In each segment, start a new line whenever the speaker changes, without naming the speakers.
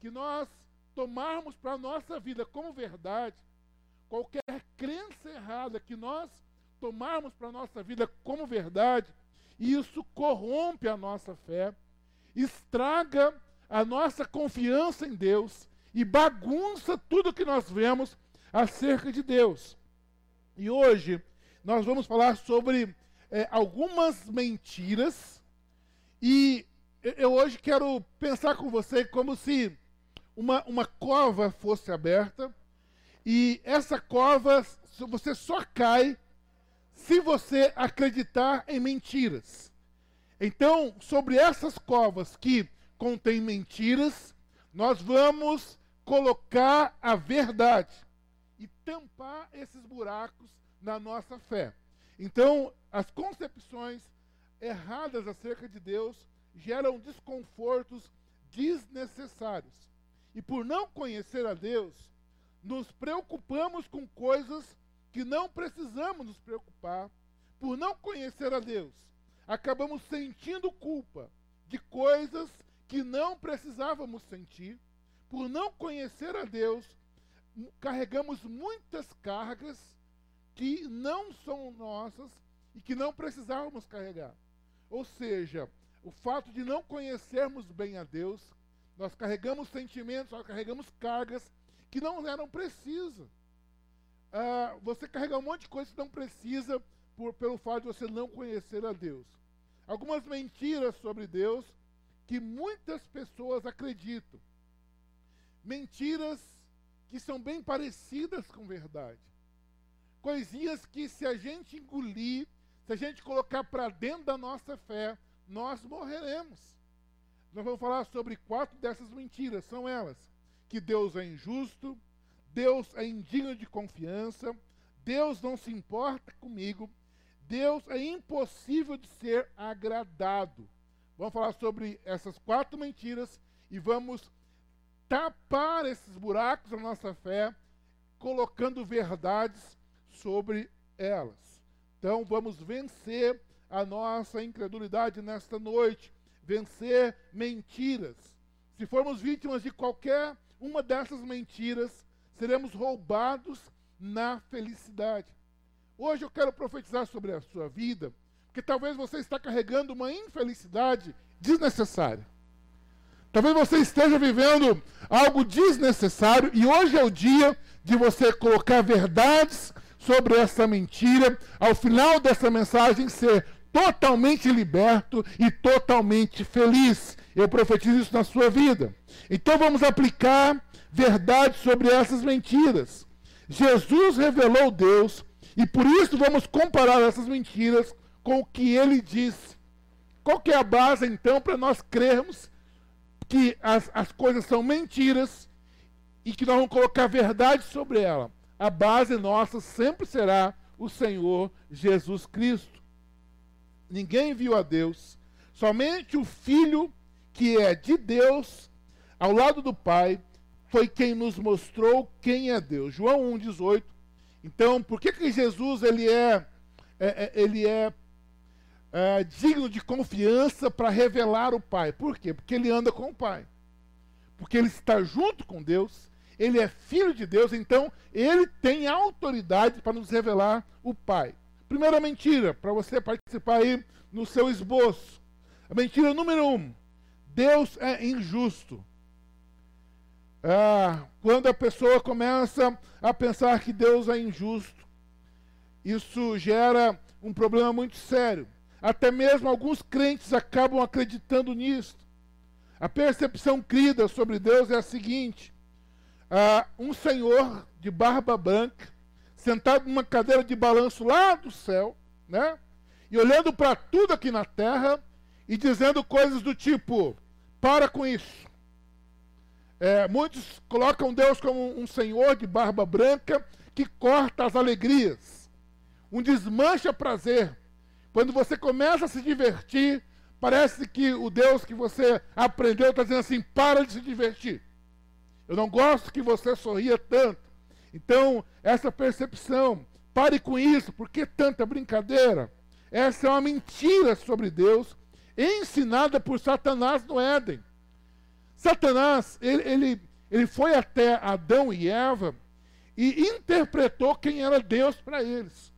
que nós tomarmos para a nossa vida como verdade, qualquer crença errada que nós tomarmos para a nossa vida como verdade, isso corrompe a nossa fé, estraga a nossa confiança em Deus e bagunça tudo que nós vemos acerca de Deus. E hoje nós vamos falar sobre é, algumas mentiras e eu hoje quero pensar com você como se uma, uma cova fosse aberta e essa cova você só cai se você acreditar em mentiras. Então, sobre essas covas que contêm mentiras, nós vamos colocar a verdade e tampar esses buracos na nossa fé. Então, as concepções erradas acerca de Deus geram desconfortos desnecessários. E por não conhecer a Deus, nos preocupamos com coisas que não precisamos nos preocupar. Por não conhecer a Deus, acabamos sentindo culpa de coisas que não precisávamos sentir. Por não conhecer a Deus, carregamos muitas cargas que não são nossas e que não precisávamos carregar. Ou seja, o fato de não conhecermos bem a Deus, nós carregamos sentimentos, nós carregamos cargas que não eram precisas. Ah, você carrega um monte de coisa que não precisa por, pelo fato de você não conhecer a Deus. Algumas mentiras sobre Deus que muitas pessoas acreditam. Mentiras que são bem parecidas com verdade. Coisinhas que, se a gente engolir, se a gente colocar para dentro da nossa fé, nós morreremos. Nós vamos falar sobre quatro dessas mentiras. São elas: que Deus é injusto, Deus é indigno de confiança, Deus não se importa comigo, Deus é impossível de ser agradado. Vamos falar sobre essas quatro mentiras e vamos tapar esses buracos da nossa fé, colocando verdades sobre elas. Então vamos vencer a nossa incredulidade nesta noite, vencer mentiras. Se formos vítimas de qualquer uma dessas mentiras, seremos roubados na felicidade. Hoje eu quero profetizar sobre a sua vida porque talvez você está carregando uma infelicidade desnecessária. Talvez você esteja vivendo algo desnecessário e hoje é o dia de você colocar verdades sobre essa mentira, ao final dessa mensagem ser totalmente liberto e totalmente feliz. Eu profetizo isso na sua vida. Então vamos aplicar verdades sobre essas mentiras. Jesus revelou Deus e por isso vamos comparar essas mentiras com o que ele disse. Qual que é a base, então, para nós crermos que as, as coisas são mentiras e que nós vamos colocar verdade sobre ela? A base nossa sempre será o Senhor Jesus Cristo. Ninguém viu a Deus, somente o Filho, que é de Deus, ao lado do Pai, foi quem nos mostrou quem é Deus. João 1,18. Então, por que, que Jesus ele é, é, é ele é é, digno de confiança para revelar o Pai. Por quê? Porque ele anda com o Pai. Porque ele está junto com Deus, ele é filho de Deus, então ele tem autoridade para nos revelar o Pai. Primeira mentira, para você participar aí no seu esboço. A mentira número um: Deus é injusto. Ah, quando a pessoa começa a pensar que Deus é injusto, isso gera um problema muito sério. Até mesmo alguns crentes acabam acreditando nisso. A percepção crida sobre Deus é a seguinte: ah, um senhor de barba branca, sentado numa cadeira de balanço lá do céu, né? E olhando para tudo aqui na terra e dizendo coisas do tipo: para com isso. É, muitos colocam Deus como um senhor de barba branca que corta as alegrias, um desmancha prazer, quando você começa a se divertir, parece que o Deus que você aprendeu está dizendo assim: para de se divertir. Eu não gosto que você sorria tanto. Então, essa percepção, pare com isso, por que tanta brincadeira? Essa é uma mentira sobre Deus, ensinada por Satanás no Éden. Satanás, ele, ele, ele foi até Adão e Eva e interpretou quem era Deus para eles.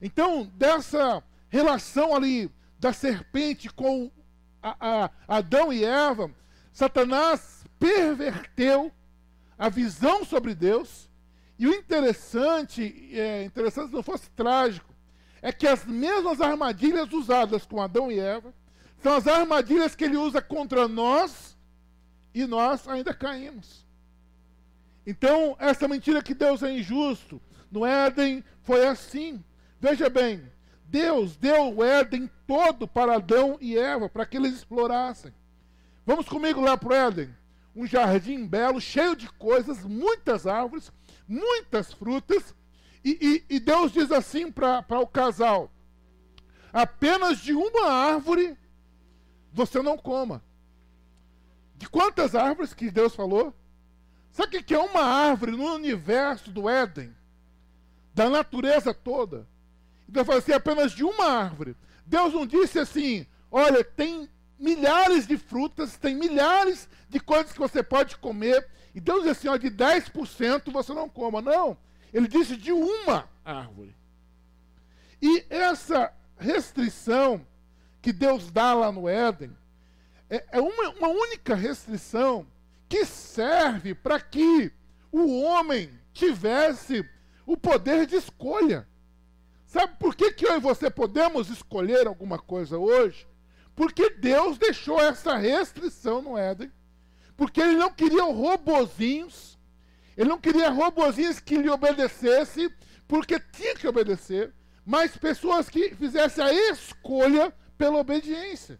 Então, dessa relação ali da serpente com a, a Adão e Eva, Satanás perverteu a visão sobre Deus. E o interessante, é, interessante se não fosse trágico, é que as mesmas armadilhas usadas com Adão e Eva são as armadilhas que ele usa contra nós e nós ainda caímos. Então, essa mentira que Deus é injusto, no Éden foi assim. Veja bem, Deus deu o Éden todo para Adão e Eva, para que eles explorassem. Vamos comigo lá para o Éden. Um jardim belo, cheio de coisas, muitas árvores, muitas frutas. E, e, e Deus diz assim para o casal: apenas de uma árvore você não coma. De quantas árvores que Deus falou? Sabe o que é uma árvore no universo do Éden? Da natureza toda? Deus falou assim, apenas de uma árvore. Deus não disse assim, olha, tem milhares de frutas, tem milhares de coisas que você pode comer. E Deus disse assim, ó, de 10% você não coma. Não, ele disse de uma árvore. E essa restrição que Deus dá lá no Éden é, é uma, uma única restrição que serve para que o homem tivesse o poder de escolha. Sabe por que, que eu e você podemos escolher alguma coisa hoje? Porque Deus deixou essa restrição no Éden. Porque ele não queria robozinhos. Ele não queria robozinhos que lhe obedecessem, porque tinha que obedecer, mas pessoas que fizessem a escolha pela obediência.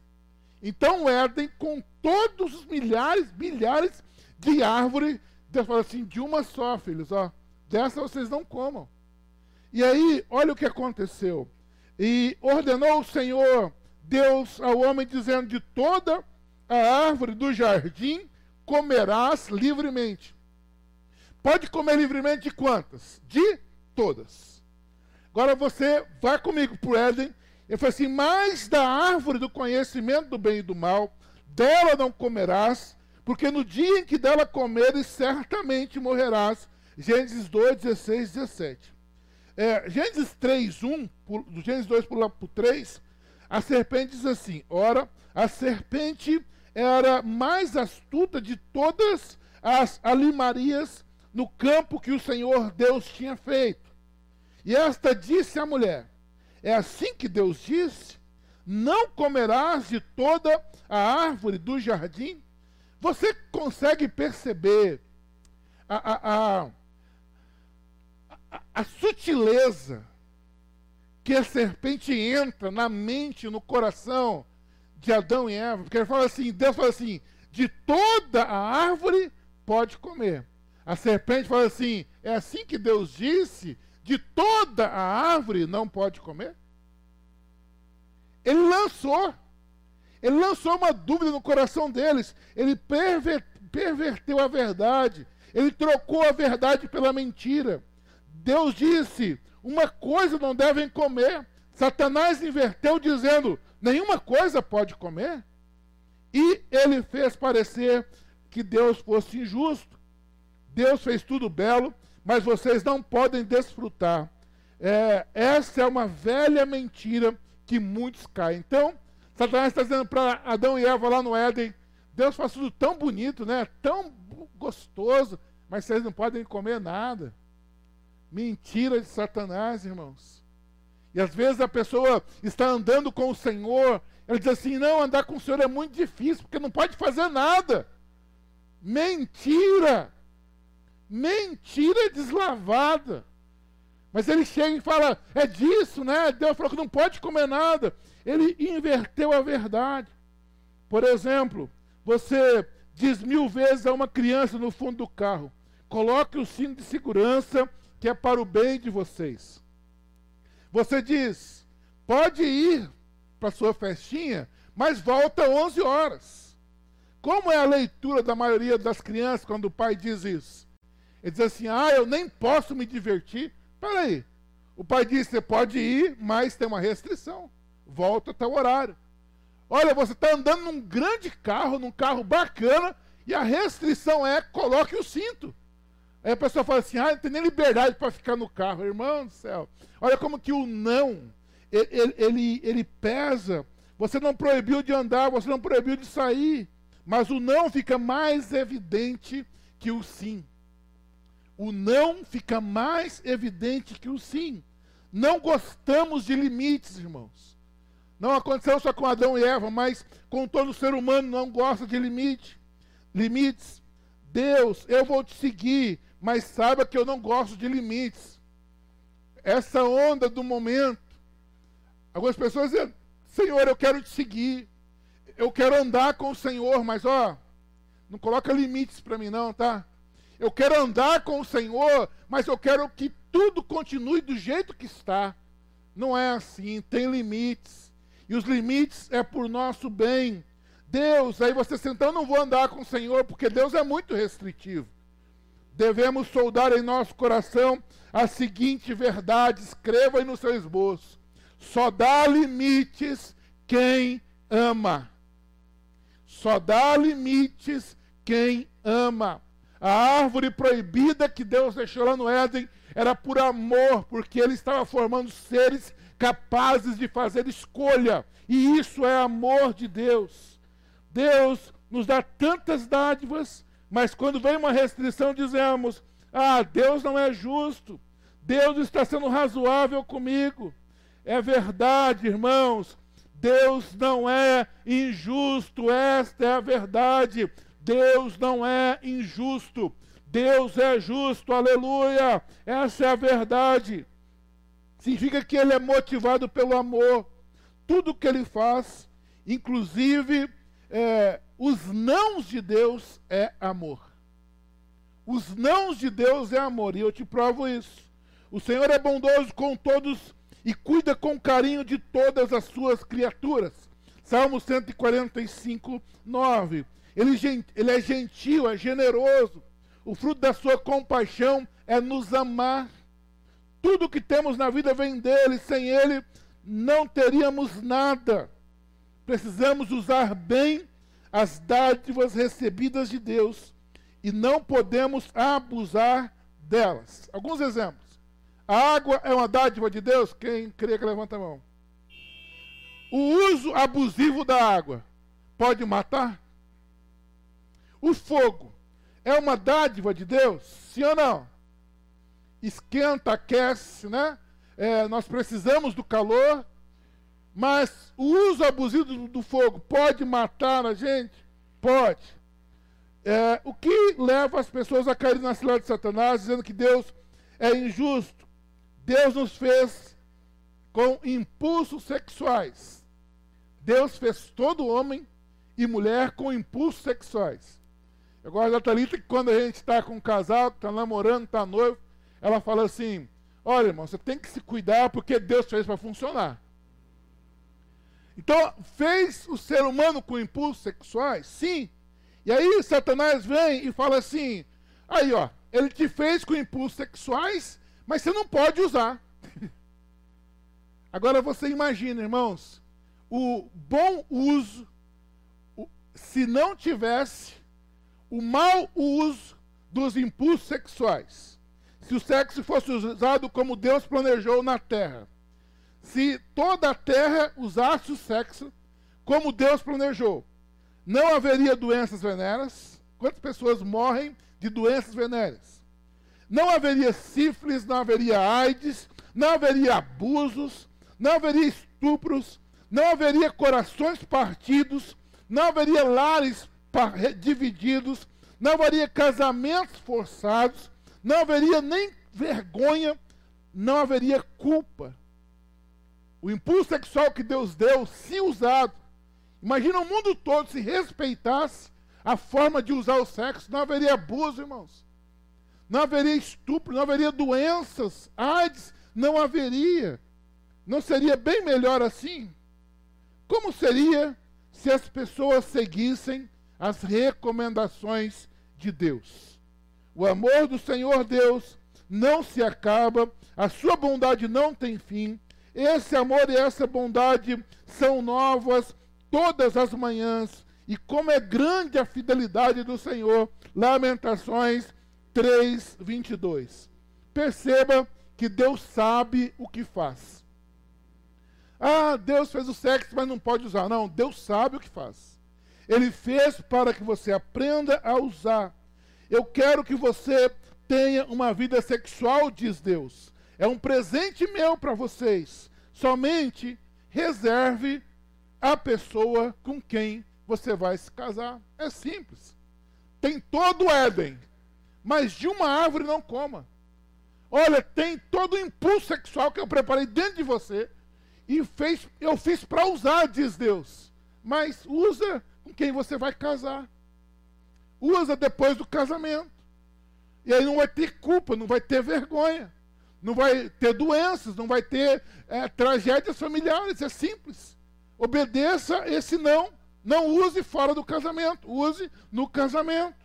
Então o Éden, com todos os milhares, milhares de árvores, Deus falou assim: de uma só, filhos, ó, dessa vocês não comam. E aí, olha o que aconteceu. E ordenou o Senhor Deus ao homem, dizendo: De toda a árvore do jardim comerás livremente. Pode comer livremente de quantas? De todas. Agora você vai comigo para o Éden. Ele falou assim: Mas da árvore do conhecimento do bem e do mal, dela não comerás, porque no dia em que dela comeres, certamente morrerás. Gênesis 2, 16, 17. É, Gênesis 3, 1, do Gênesis 2 para o 3, a serpente diz assim: Ora, a serpente era mais astuta de todas as alimarias no campo que o Senhor Deus tinha feito. E esta disse à mulher: É assim que Deus disse: Não comerás de toda a árvore do jardim? Você consegue perceber a, a, a a, sutileza que a serpente entra na mente, no coração de Adão e Eva, porque ele fala assim, Deus fala assim, de toda a árvore pode comer. A serpente fala assim, é assim que Deus disse, de toda a árvore não pode comer? Ele lançou, ele lançou uma dúvida no coração deles, ele perverteu a verdade, ele trocou a verdade pela mentira. Deus disse: uma coisa não devem comer. Satanás inverteu dizendo: nenhuma coisa pode comer. E ele fez parecer que Deus fosse injusto. Deus fez tudo belo, mas vocês não podem desfrutar. É, essa é uma velha mentira que muitos caem. Então, Satanás está dizendo para Adão e Eva lá no Éden: Deus faz tudo tão bonito, né? tão gostoso, mas vocês não podem comer nada. Mentira de Satanás, irmãos. E às vezes a pessoa está andando com o Senhor, ela diz assim: não, andar com o Senhor é muito difícil, porque não pode fazer nada. Mentira! Mentira deslavada. Mas ele chega e fala: é disso, né? Deus falou que não pode comer nada. Ele inverteu a verdade. Por exemplo, você diz mil vezes a uma criança no fundo do carro: coloque o cinto de segurança que é para o bem de vocês. Você diz, pode ir para sua festinha, mas volta 11 horas. Como é a leitura da maioria das crianças quando o pai diz isso? Ele diz assim: ah, eu nem posso me divertir. Espera aí. O pai diz: você pode ir, mas tem uma restrição. Volta até o horário. Olha, você está andando num grande carro, num carro bacana, e a restrição é coloque o cinto. Aí a pessoa fala assim: ah, não tem nem liberdade para ficar no carro. Irmão do céu. Olha como que o não, ele, ele, ele pesa. Você não proibiu de andar, você não proibiu de sair. Mas o não fica mais evidente que o sim. O não fica mais evidente que o sim. Não gostamos de limites, irmãos. Não aconteceu só com Adão e Eva, mas com todo ser humano não gosta de limite. Limites. Deus, eu vou te seguir, mas saiba que eu não gosto de limites. Essa onda do momento. Algumas pessoas dizem, Senhor, eu quero te seguir. Eu quero andar com o Senhor, mas ó, não coloca limites para mim não, tá? Eu quero andar com o Senhor, mas eu quero que tudo continue do jeito que está. Não é assim, tem limites. E os limites é por nosso bem. Deus, aí você senta, eu não vou andar com o Senhor, porque Deus é muito restritivo. Devemos soldar em nosso coração a seguinte verdade, escreva aí no seu esboço. Só dá limites quem ama. Só dá limites quem ama. A árvore proibida que Deus deixou lá no Éden era por amor, porque ele estava formando seres capazes de fazer escolha. E isso é amor de Deus. Deus nos dá tantas dádivas, mas quando vem uma restrição, dizemos: Ah, Deus não é justo. Deus está sendo razoável comigo. É verdade, irmãos. Deus não é injusto, esta é a verdade. Deus não é injusto. Deus é justo, aleluia. Essa é a verdade. Significa que ele é motivado pelo amor. Tudo que ele faz, inclusive é, os nãos de Deus, é amor. Os nãos de Deus é amor, e eu te provo isso. O Senhor é bondoso com todos e cuida com carinho de todas as suas criaturas. Salmo 145, 9. Ele, ele é gentil, é generoso. O fruto da sua compaixão é nos amar. Tudo que temos na vida vem dele, sem ele não teríamos nada. Precisamos usar bem as dádivas recebidas de Deus e não podemos abusar delas. Alguns exemplos. A água é uma dádiva de Deus? Quem crê que levanta a mão. O uso abusivo da água pode matar? O fogo é uma dádiva de Deus? Sim ou não? Esquenta, aquece, né? É, nós precisamos do calor, mas o uso abusivo do, fogo pode matar a gente? Pode. É, o que leva as pessoas a cair na cilada de Satanás, dizendo que Deus é injusto? Deus nos fez com impulsos sexuais. Deus fez todo homem e mulher com impulsos sexuais. Eu gosto da Thalita que quando a gente está com um casal, está namorando, está noivo, ela fala assim: Olha, irmão, você tem que se cuidar porque Deus fez para funcionar. Então, fez o ser humano com impulsos sexuais? Sim. E aí Satanás vem e fala assim: Aí, ó, ele te fez com impulsos sexuais mas você não pode usar. Agora você imagina, irmãos, o bom uso, se não tivesse o mau uso dos impulsos sexuais, se o sexo fosse usado como Deus planejou na terra, se toda a terra usasse o sexo como Deus planejou, não haveria doenças venéreas. Quantas pessoas morrem de doenças venéreas? não haveria sífilis, não haveria AIDS, não haveria abusos, não haveria estupros, não haveria corações partidos, não haveria lares divididos, não haveria casamentos forçados, não haveria nem vergonha, não haveria culpa. O impulso sexual que Deus deu, se usado, imagina o mundo todo se respeitasse a forma de usar o sexo, não haveria abuso, irmãos não haveria estupro, não haveria doenças, AIDS, não haveria. Não seria bem melhor assim? Como seria se as pessoas seguissem as recomendações de Deus? O amor do Senhor Deus não se acaba, a sua bondade não tem fim. Esse amor e essa bondade são novas todas as manhãs, e como é grande a fidelidade do Senhor. Lamentações 3, 22. Perceba que Deus sabe o que faz. Ah, Deus fez o sexo, mas não pode usar. Não, Deus sabe o que faz. Ele fez para que você aprenda a usar. Eu quero que você tenha uma vida sexual, diz Deus. É um presente meu para vocês. Somente reserve a pessoa com quem você vai se casar. É simples. Tem todo o Éden, mas de uma árvore não coma. Olha, tem todo o impulso sexual que eu preparei dentro de você e fez, eu fiz para usar, diz Deus. Mas usa com quem você vai casar. Usa depois do casamento. E aí não vai ter culpa, não vai ter vergonha, não vai ter doenças, não vai ter é, tragédias familiares. É simples. Obedeça esse não. Não use fora do casamento, use no casamento.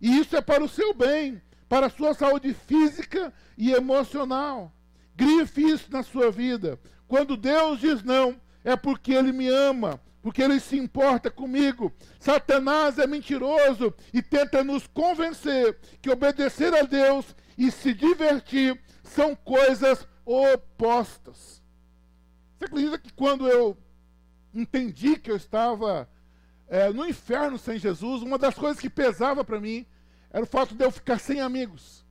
E isso é para o seu bem, para a sua saúde física e emocional. Grife isso na sua vida. Quando Deus diz não, é porque Ele me ama, porque Ele se importa comigo. Satanás é mentiroso e tenta nos convencer que obedecer a Deus e se divertir são coisas opostas. Você acredita que quando eu entendi que eu estava é, no inferno sem Jesus, uma das coisas que pesava para mim era o fato de eu ficar sem amigos.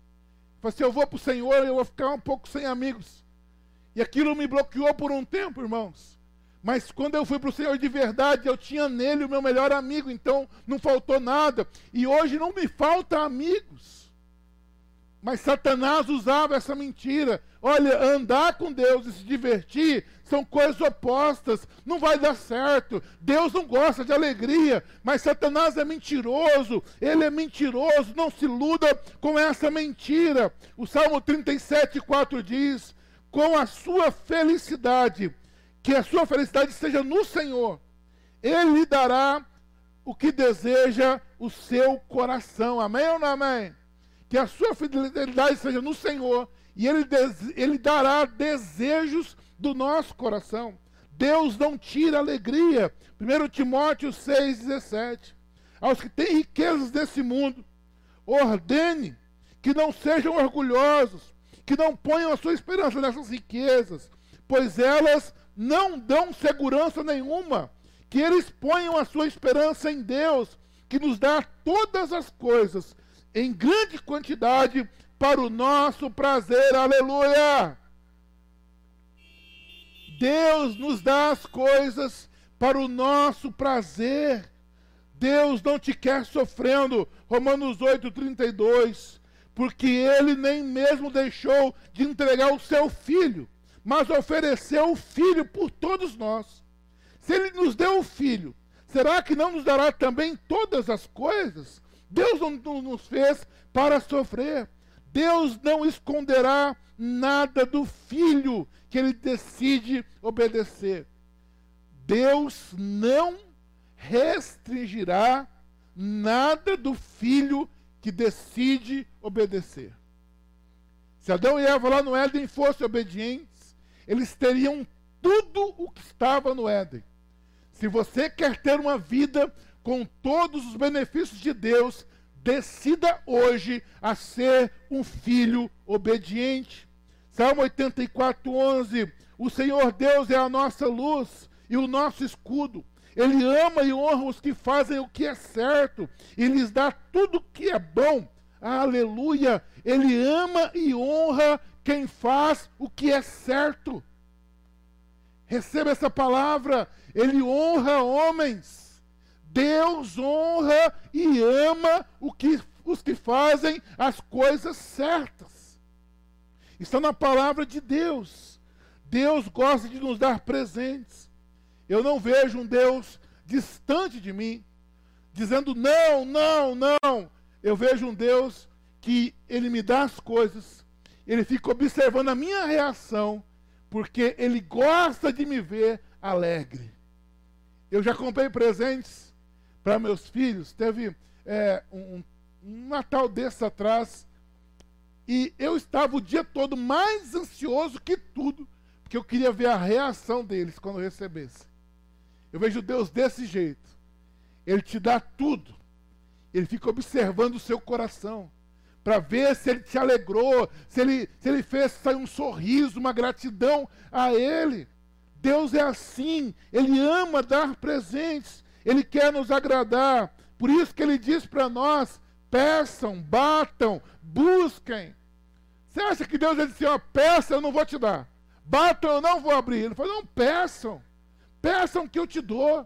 Eu falei assim, eu vou para o Senhor, eu vou ficar um pouco sem amigos. E aquilo me bloqueou por um tempo, irmãos. Mas quando eu fui para o Senhor de verdade, eu tinha nele o meu melhor amigo, então não faltou nada. E hoje não me falta amigos. Mas Satanás usava essa mentira. Olha, andar com Deus e se divertir são coisas opostas. Não vai dar certo. Deus não gosta de alegria. Mas Satanás é mentiroso. Ele é mentiroso. Não se iluda com essa mentira. O Salmo 37, 4 diz: Com a sua felicidade, que a sua felicidade seja no Senhor. Ele lhe dará o que deseja o seu coração. Amém ou não amém? Que a sua fidelidade seja no Senhor e Ele, ele dará desejos do nosso coração. Deus não tira alegria. 1 Timóteo 6,17. Aos que têm riquezas desse mundo, ordene que não sejam orgulhosos, que não ponham a sua esperança nessas riquezas, pois elas não dão segurança nenhuma, que eles ponham a sua esperança em Deus, que nos dá todas as coisas em grande quantidade para o nosso prazer. Aleluia! Deus nos dá as coisas para o nosso prazer. Deus não te quer sofrendo. Romanos 8, 32. Porque ele nem mesmo deixou de entregar o seu filho, mas ofereceu o filho por todos nós. Se ele nos deu o filho, será que não nos dará também todas as coisas? Deus não, não nos fez para sofrer. Deus não esconderá nada do filho que ele decide obedecer. Deus não restringirá nada do filho que decide obedecer. Se Adão e Eva lá no Éden fossem obedientes, eles teriam tudo o que estava no Éden. Se você quer ter uma vida com todos os benefícios de Deus, decida hoje a ser um filho obediente. Salmo 84, 11. O Senhor Deus é a nossa luz e o nosso escudo. Ele ama e honra os que fazem o que é certo e lhes dá tudo o que é bom. Aleluia! Ele ama e honra quem faz o que é certo. Receba essa palavra. Ele honra homens Deus honra e ama que, os que fazem as coisas certas. Está na palavra de Deus. Deus gosta de nos dar presentes. Eu não vejo um Deus distante de mim, dizendo não, não, não. Eu vejo um Deus que ele me dá as coisas, ele fica observando a minha reação, porque ele gosta de me ver alegre. Eu já comprei presentes para meus filhos. Teve é, um, um Natal desse atrás e eu estava o dia todo mais ansioso que tudo, porque eu queria ver a reação deles quando recebesse. Eu vejo Deus desse jeito. Ele te dá tudo. Ele fica observando o seu coração para ver se ele te alegrou, se ele, se ele fez sair um sorriso, uma gratidão a ele. Deus é assim, ele ama dar presentes, ele quer nos agradar. Por isso que ele diz para nós: peçam, batam, busquem. Você acha que Deus disse assim, peça, eu não vou te dar. Batam, eu não vou abrir. Ele falou, não, peçam. Peçam que eu te dou.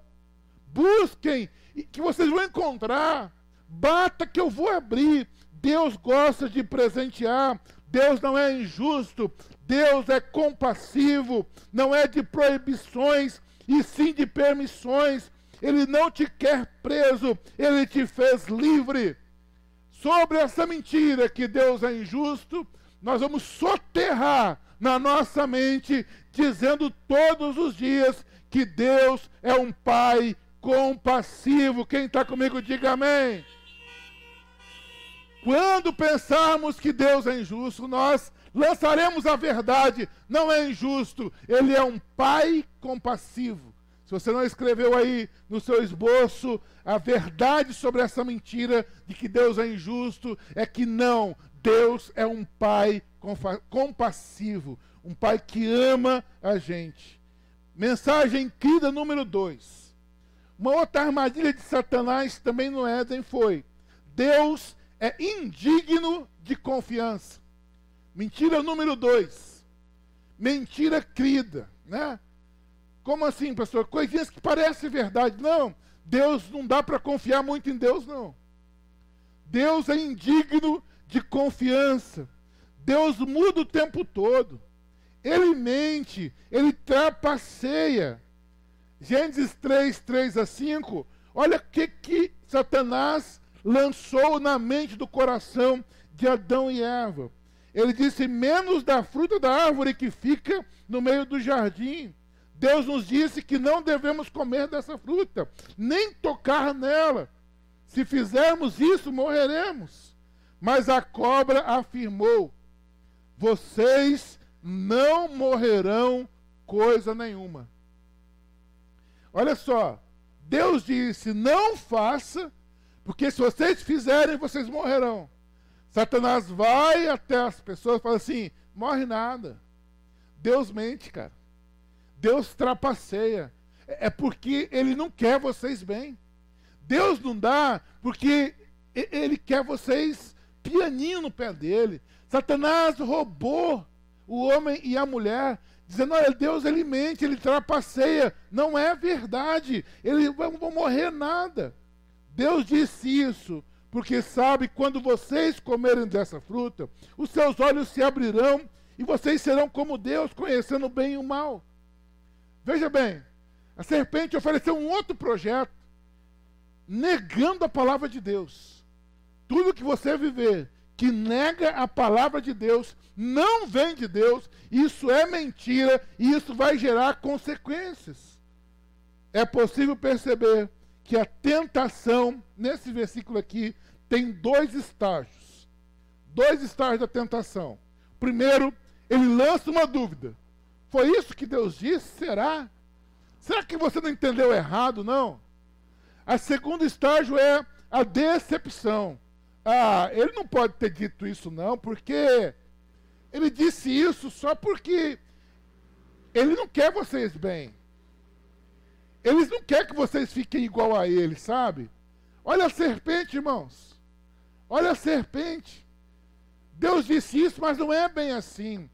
Busquem, que vocês vão encontrar. Bata que eu vou abrir. Deus gosta de presentear. Deus não é injusto. Deus é compassivo. Não é de proibições, e sim de permissões. Ele não te quer preso, ele te fez livre. Sobre essa mentira que Deus é injusto, nós vamos soterrar na nossa mente, dizendo todos os dias que Deus é um Pai compassivo. Quem está comigo, diga amém. Quando pensarmos que Deus é injusto, nós lançaremos a verdade. Não é injusto, Ele é um Pai compassivo. Você não escreveu aí no seu esboço a verdade sobre essa mentira de que Deus é injusto, é que não, Deus é um pai compassivo, um pai que ama a gente. Mensagem crida número 2. Uma outra armadilha de Satanás também no Éden foi: Deus é indigno de confiança. Mentira número 2. Mentira crida, né? Como assim, pastor? Coisinhas que parecem verdade. Não, Deus não dá para confiar muito em Deus, não. Deus é indigno de confiança. Deus muda o tempo todo. Ele mente, ele trapaceia. Gênesis 3, 3 a 5. Olha o que, que Satanás lançou na mente do coração de Adão e Eva. Ele disse: menos da fruta da árvore que fica no meio do jardim. Deus nos disse que não devemos comer dessa fruta, nem tocar nela. Se fizermos isso, morreremos. Mas a cobra afirmou: Vocês não morrerão coisa nenhuma. Olha só, Deus disse: Não faça, porque se vocês fizerem, vocês morrerão. Satanás vai até as pessoas e fala assim: morre nada. Deus mente, cara. Deus trapaceia. É, é porque ele não quer vocês bem. Deus não dá porque ele quer vocês pianinho no pé dele. Satanás roubou o homem e a mulher, dizendo: olha, Deus ele mente, ele trapaceia. Não é verdade, eles não vão morrer nada. Deus disse isso, porque sabe quando vocês comerem dessa fruta, os seus olhos se abrirão e vocês serão como Deus, conhecendo o bem e o mal. Veja bem, a serpente ofereceu um outro projeto, negando a palavra de Deus. Tudo que você viver que nega a palavra de Deus não vem de Deus, isso é mentira e isso vai gerar consequências. É possível perceber que a tentação, nesse versículo aqui, tem dois estágios. Dois estágios da tentação. Primeiro, ele lança uma dúvida. Foi isso que Deus disse? Será? Será que você não entendeu errado, não? A segundo estágio é a decepção. Ah, ele não pode ter dito isso, não, porque ele disse isso só porque ele não quer vocês bem. Eles não querem que vocês fiquem igual a ele, sabe? Olha a serpente, irmãos. Olha a serpente. Deus disse isso, mas não é bem assim.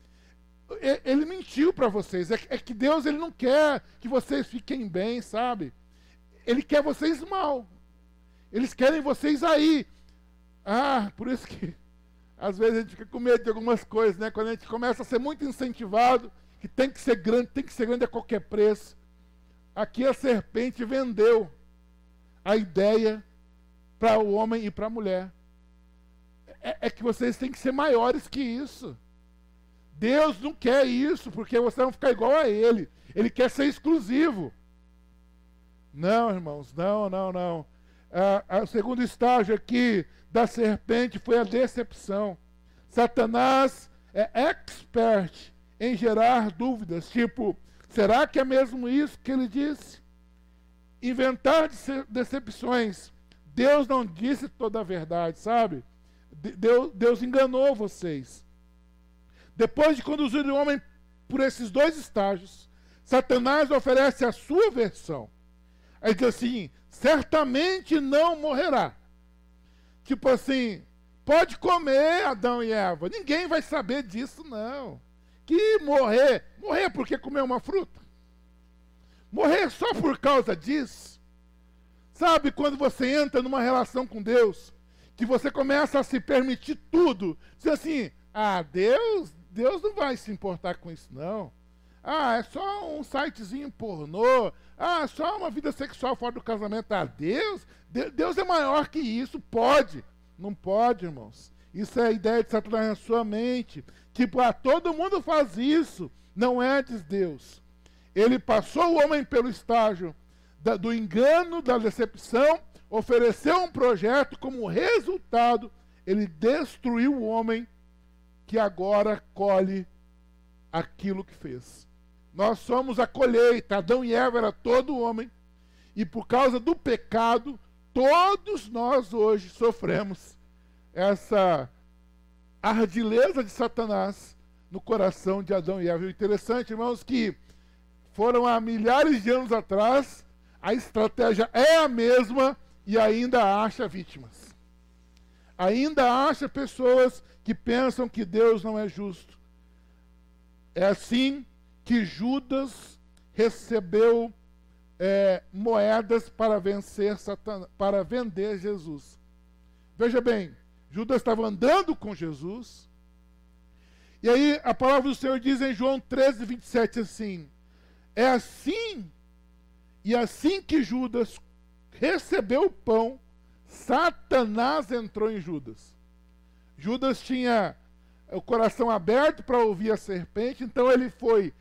Ele mentiu para vocês. É, é que Deus ele não quer que vocês fiquem bem, sabe? Ele quer vocês mal. Eles querem vocês aí. Ah, por isso que às vezes a gente fica com medo de algumas coisas, né? Quando a gente começa a ser muito incentivado, que tem que ser grande, tem que ser grande a qualquer preço. Aqui a serpente vendeu a ideia para o homem e para a mulher. É, é, que vocês têm que ser maiores que isso. Deus não quer isso, porque vocês vão ficar igual a Ele. Ele quer ser exclusivo. Não, irmãos, não, não, não. Ah, o segundo estágio aqui da serpente foi a decepção. Satanás é expert em gerar dúvidas, tipo, será que é mesmo isso que ele disse? inventar decepções. Deus não disse toda a verdade, sabe? Deus, Deus enganou vocês. Depois de conduzir o homem por esses dois estágios, Satanás oferece a sua versão. Aí diz assim: certamente não morrerá. Tipo assim, pode comer Adão e Eva. Ninguém vai saber disso, não. Que morrer, morrer porque comeu uma fruta. Morrer só por causa disso. Sabe quando você entra numa relação com Deus, que você começa a se permitir tudo, diz assim: "Ah, Deus, Deus não vai se importar com isso não. Ah, é só um sitezinho pornô. Ah, só uma vida sexual fora do casamento. Ah, Deus, Deus é maior que isso. Pode. Não pode, irmãos. Isso é a ideia de Satanás na sua mente. Tipo, ah, todo mundo faz isso. Não é de Deus. Ele passou o homem pelo estágio da, do engano, da decepção, ofereceu um projeto, como resultado, ele destruiu o homem que agora colhe aquilo que fez. Nós somos a colheita. Adão e Eva era todo homem. E por causa do pecado, todos nós hoje sofremos essa ardileza de Satanás no coração de Adão e Eva. O interessante, irmãos, que foram há milhares de anos atrás, a estratégia é a mesma e ainda acha vítimas. Ainda acha pessoas que pensam que Deus não é justo. É assim que Judas recebeu é, moedas para vencer Satan, para vender Jesus. Veja bem, Judas estava andando com Jesus. E aí a palavra do Senhor diz em João 13, 27 assim: É assim, e assim que Judas recebeu o pão, Satanás entrou em Judas. Judas tinha o coração aberto para ouvir a serpente, então ele foi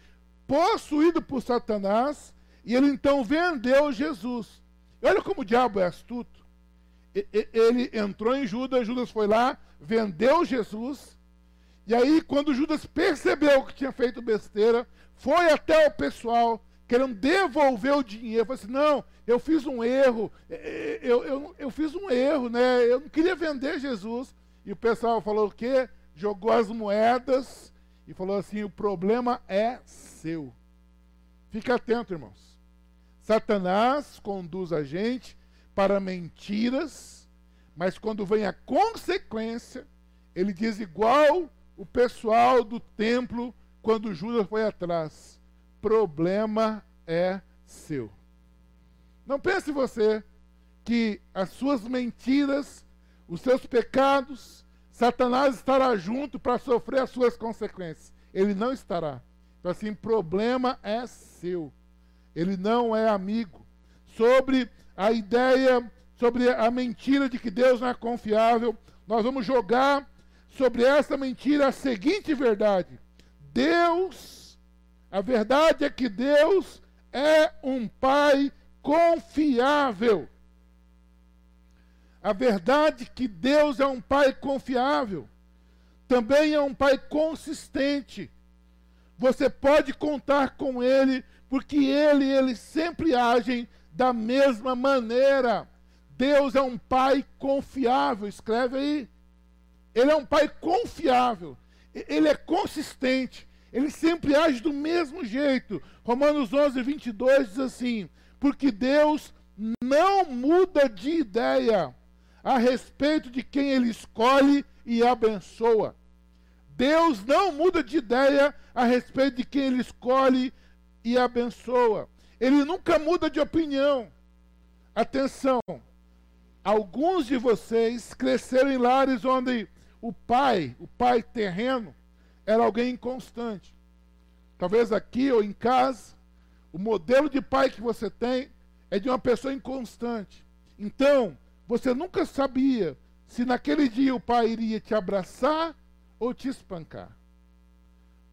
possuído por Satanás, e ele então vendeu Jesus. olha como o diabo é astuto. Ele entrou em Judas, Judas foi lá, vendeu Jesus, e aí, quando Judas percebeu que tinha feito besteira, foi até o pessoal querendo devolver o dinheiro. Falou assim: não, eu fiz um erro, eu, eu, eu fiz um erro, né? Eu não queria vender Jesus. E o pessoal falou o quê? Jogou as moedas e falou assim: o problema é seu. Fica atento, irmãos. Satanás conduz a gente para mentiras, mas quando vem a consequência, ele diz igual o pessoal do templo quando Judas foi atrás: problema é seu. Não pense você que as suas mentiras, os seus pecados, Satanás estará junto para sofrer as suas consequências. Ele não estará. Então, assim, problema é seu. Ele não é amigo. Sobre a ideia, sobre a mentira de que Deus não é confiável, nós vamos jogar sobre essa mentira a seguinte verdade: Deus, a verdade é que Deus é um Pai confiável. A verdade é que Deus é um pai confiável, também é um pai consistente. Você pode contar com ele, porque ele e ele sempre agem da mesma maneira. Deus é um pai confiável, escreve aí. Ele é um pai confiável. Ele é consistente. Ele sempre age do mesmo jeito. Romanos 11, 22 diz assim: Porque Deus não muda de ideia a respeito de quem ele escolhe e abençoa. Deus não muda de ideia a respeito de quem ele escolhe e abençoa. Ele nunca muda de opinião. Atenção, alguns de vocês cresceram em lares onde o pai, o pai terreno, era alguém inconstante. Talvez aqui ou em casa, o modelo de pai que você tem é de uma pessoa inconstante. Então, você nunca sabia se naquele dia o pai iria te abraçar ou te espancar.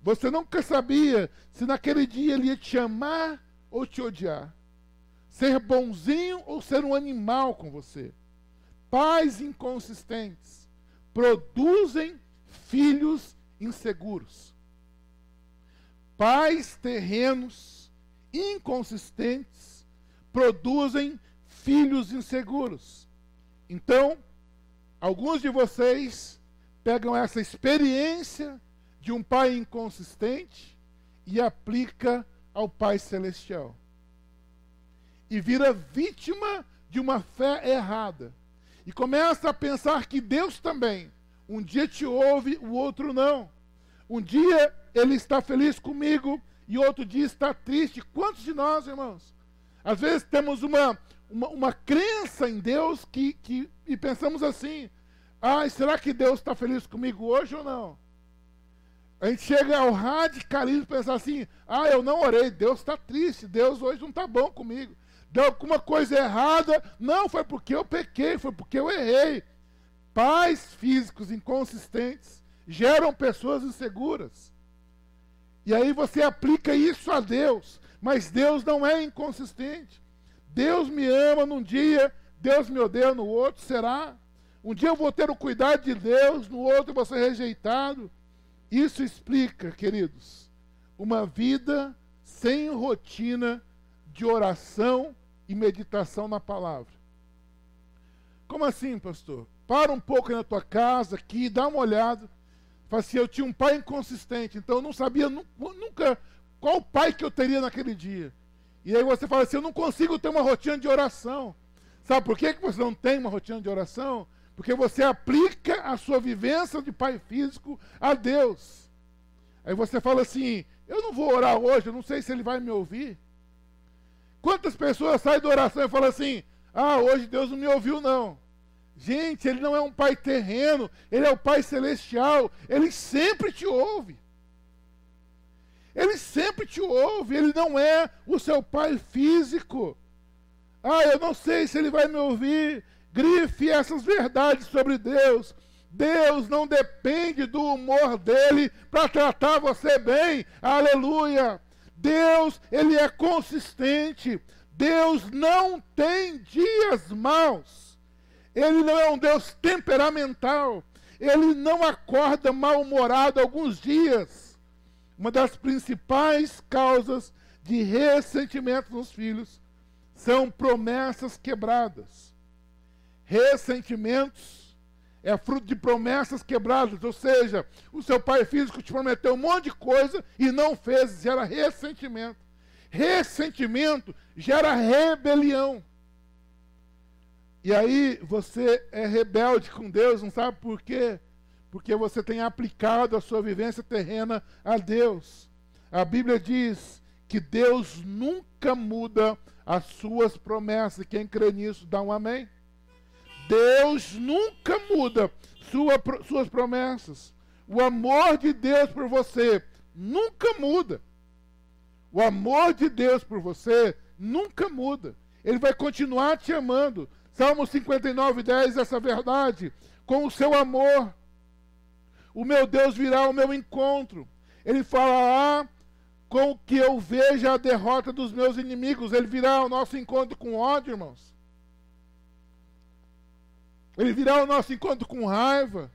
Você nunca sabia se naquele dia ele ia te amar ou te odiar. Ser bonzinho ou ser um animal com você. Pais inconsistentes produzem filhos inseguros. Pais terrenos inconsistentes produzem filhos inseguros. Então, alguns de vocês pegam essa experiência de um pai inconsistente e aplica ao Pai celestial. E vira vítima de uma fé errada. E começa a pensar que Deus também um dia te ouve, o outro não. Um dia ele está feliz comigo e outro dia está triste. Quantos de nós, irmãos? Às vezes temos uma, uma, uma crença em Deus que, que, e pensamos assim: ah, será que Deus está feliz comigo hoje ou não? A gente chega ao radicalismo e pensa assim: ah, eu não orei, Deus está triste, Deus hoje não está bom comigo. Deu alguma coisa errada. Não, foi porque eu pequei, foi porque eu errei. Pais físicos inconsistentes geram pessoas inseguras. E aí você aplica isso a Deus, mas Deus não é inconsistente. Deus me ama num dia, Deus me odeia no outro, será? Um dia eu vou ter o cuidado de Deus, no outro eu vou ser rejeitado. Isso explica, queridos, uma vida sem rotina de oração e meditação na palavra. Como assim, pastor? Para um pouco na tua casa aqui, dá uma olhada. Fala assim, eu tinha um pai inconsistente, então eu não sabia nunca qual pai que eu teria naquele dia. E aí você fala assim, eu não consigo ter uma rotina de oração. Sabe por que, que você não tem uma rotina de oração? Porque você aplica a sua vivência de pai físico a Deus. Aí você fala assim, eu não vou orar hoje, eu não sei se ele vai me ouvir. Quantas pessoas saem da oração e falam assim, ah, hoje Deus não me ouviu não. Gente, ele não é um pai terreno, ele é o pai celestial, ele sempre te ouve. Ele sempre te ouve, ele não é o seu pai físico. Ah, eu não sei se ele vai me ouvir. Grife essas verdades sobre Deus. Deus não depende do humor dele para tratar você bem. Aleluia. Deus, ele é consistente. Deus não tem dias maus. Ele não é um Deus temperamental. Ele não acorda mal-humorado alguns dias. Uma das principais causas de ressentimento nos filhos são promessas quebradas. Ressentimentos é fruto de promessas quebradas, ou seja, o seu pai físico te prometeu um monte de coisa e não fez, gera ressentimento. Ressentimento gera rebelião. E aí você é rebelde com Deus, não sabe por quê? Porque você tem aplicado a sua vivência terrena a Deus. A Bíblia diz que Deus nunca muda as suas promessas. Quem crê nisso, dá um amém. Deus nunca muda sua, suas promessas. O amor de Deus por você nunca muda. O amor de Deus por você nunca muda. Ele vai continuar te amando. Salmo 59, 10, essa verdade. Com o seu amor, o meu Deus virá ao meu encontro. Ele falará com que eu veja a derrota dos meus inimigos. Ele virá ao nosso encontro com ódio, irmãos. Ele virá ao nosso encontro com raiva.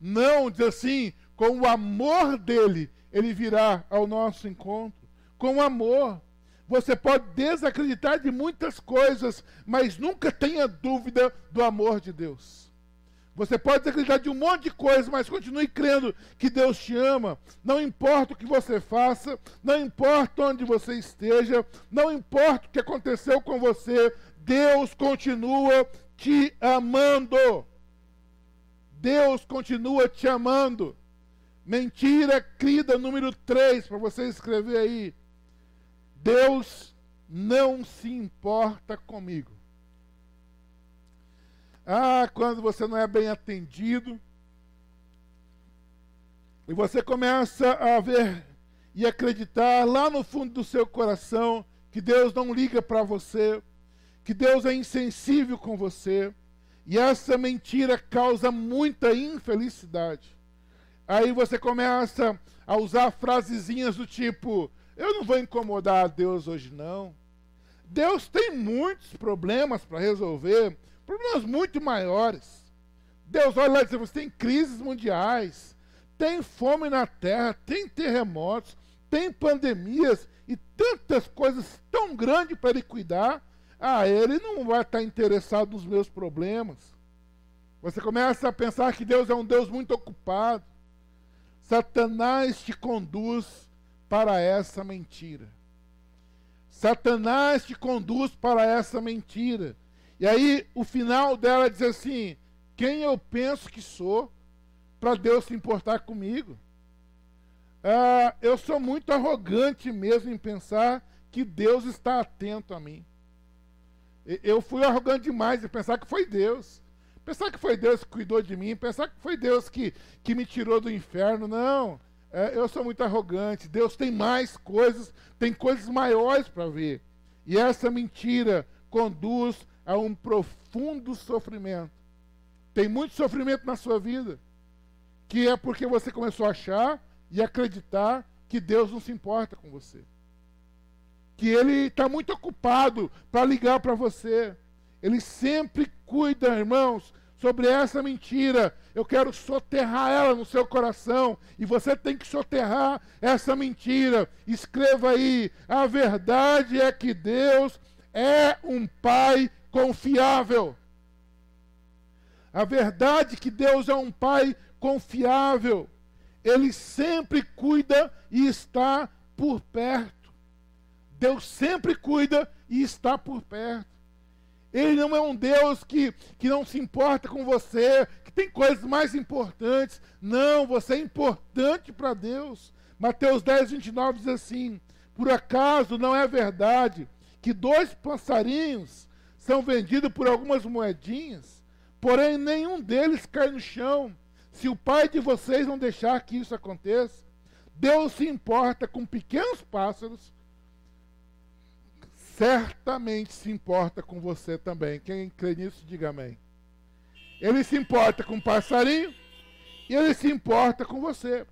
Não, diz assim, com o amor dele, ele virá ao nosso encontro. Com amor. Você pode desacreditar de muitas coisas, mas nunca tenha dúvida do amor de Deus. Você pode desacreditar de um monte de coisas, mas continue crendo que Deus te ama. Não importa o que você faça, não importa onde você esteja, não importa o que aconteceu com você, Deus continua te amando. Deus continua te amando. Mentira crida número 3, para você escrever aí. Deus não se importa comigo. Ah, quando você não é bem atendido, e você começa a ver e acreditar lá no fundo do seu coração que Deus não liga para você, que Deus é insensível com você, e essa mentira causa muita infelicidade. Aí você começa a usar frasezinhas do tipo: eu não vou incomodar a Deus hoje, não. Deus tem muitos problemas para resolver, problemas muito maiores. Deus olha lá e diz: você tem crises mundiais, tem fome na terra, tem terremotos, tem pandemias e tantas coisas tão grandes para ele cuidar. ah, ele não vai estar interessado nos meus problemas. Você começa a pensar que Deus é um Deus muito ocupado. Satanás te conduz para essa mentira. Satanás te conduz para essa mentira. E aí, o final dela diz assim: quem eu penso que sou para Deus se importar comigo? Ah, eu sou muito arrogante mesmo em pensar que Deus está atento a mim. Eu fui arrogante demais em pensar que foi Deus. Pensar que foi Deus que cuidou de mim, pensar que foi Deus que, que me tirou do inferno. Não, é, eu sou muito arrogante. Deus tem mais coisas, tem coisas maiores para ver. E essa mentira conduz a um profundo sofrimento. Tem muito sofrimento na sua vida, que é porque você começou a achar e acreditar que Deus não se importa com você que ele está muito ocupado para ligar para você. Ele sempre cuida, irmãos, sobre essa mentira. Eu quero soterrar ela no seu coração. E você tem que soterrar essa mentira. Escreva aí: a verdade é que Deus é um Pai confiável. A verdade é que Deus é um Pai confiável. Ele sempre cuida e está por perto. Deus sempre cuida e está por perto. Ele não é um Deus que, que não se importa com você, que tem coisas mais importantes. Não, você é importante para Deus. Mateus 10, 29 diz assim: Por acaso não é verdade que dois passarinhos são vendidos por algumas moedinhas? Porém, nenhum deles cai no chão, se o Pai de vocês não deixar que isso aconteça. Deus se importa com pequenos pássaros certamente se importa com você também. Quem crê nisso, diga amém. Ele se importa com o passarinho e ele se importa com você.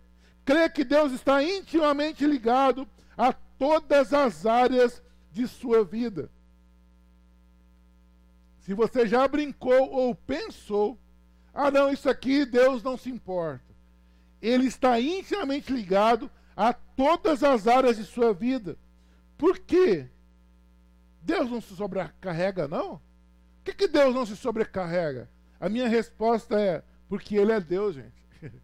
Crê que Deus está intimamente ligado a todas as áreas de sua vida. Se você já brincou ou pensou, ah, não, isso aqui Deus não se importa. Ele está intimamente ligado a todas as áreas de sua vida. Por quê? Deus não se sobrecarrega, não? Por que, que Deus não se sobrecarrega? A minha resposta é: porque Ele é Deus, gente.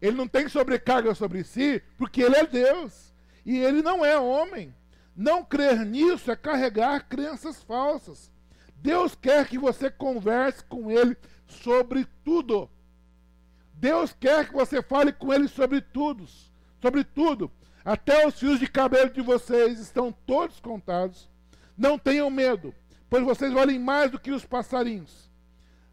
Ele não tem sobrecarga sobre si, porque Ele é Deus. E Ele não é homem. Não crer nisso é carregar crenças falsas. Deus quer que você converse com Ele sobre tudo. Deus quer que você fale com Ele sobre tudo. Sobre tudo. Até os fios de cabelo de vocês estão todos contados. Não tenham medo, pois vocês valem mais do que os passarinhos.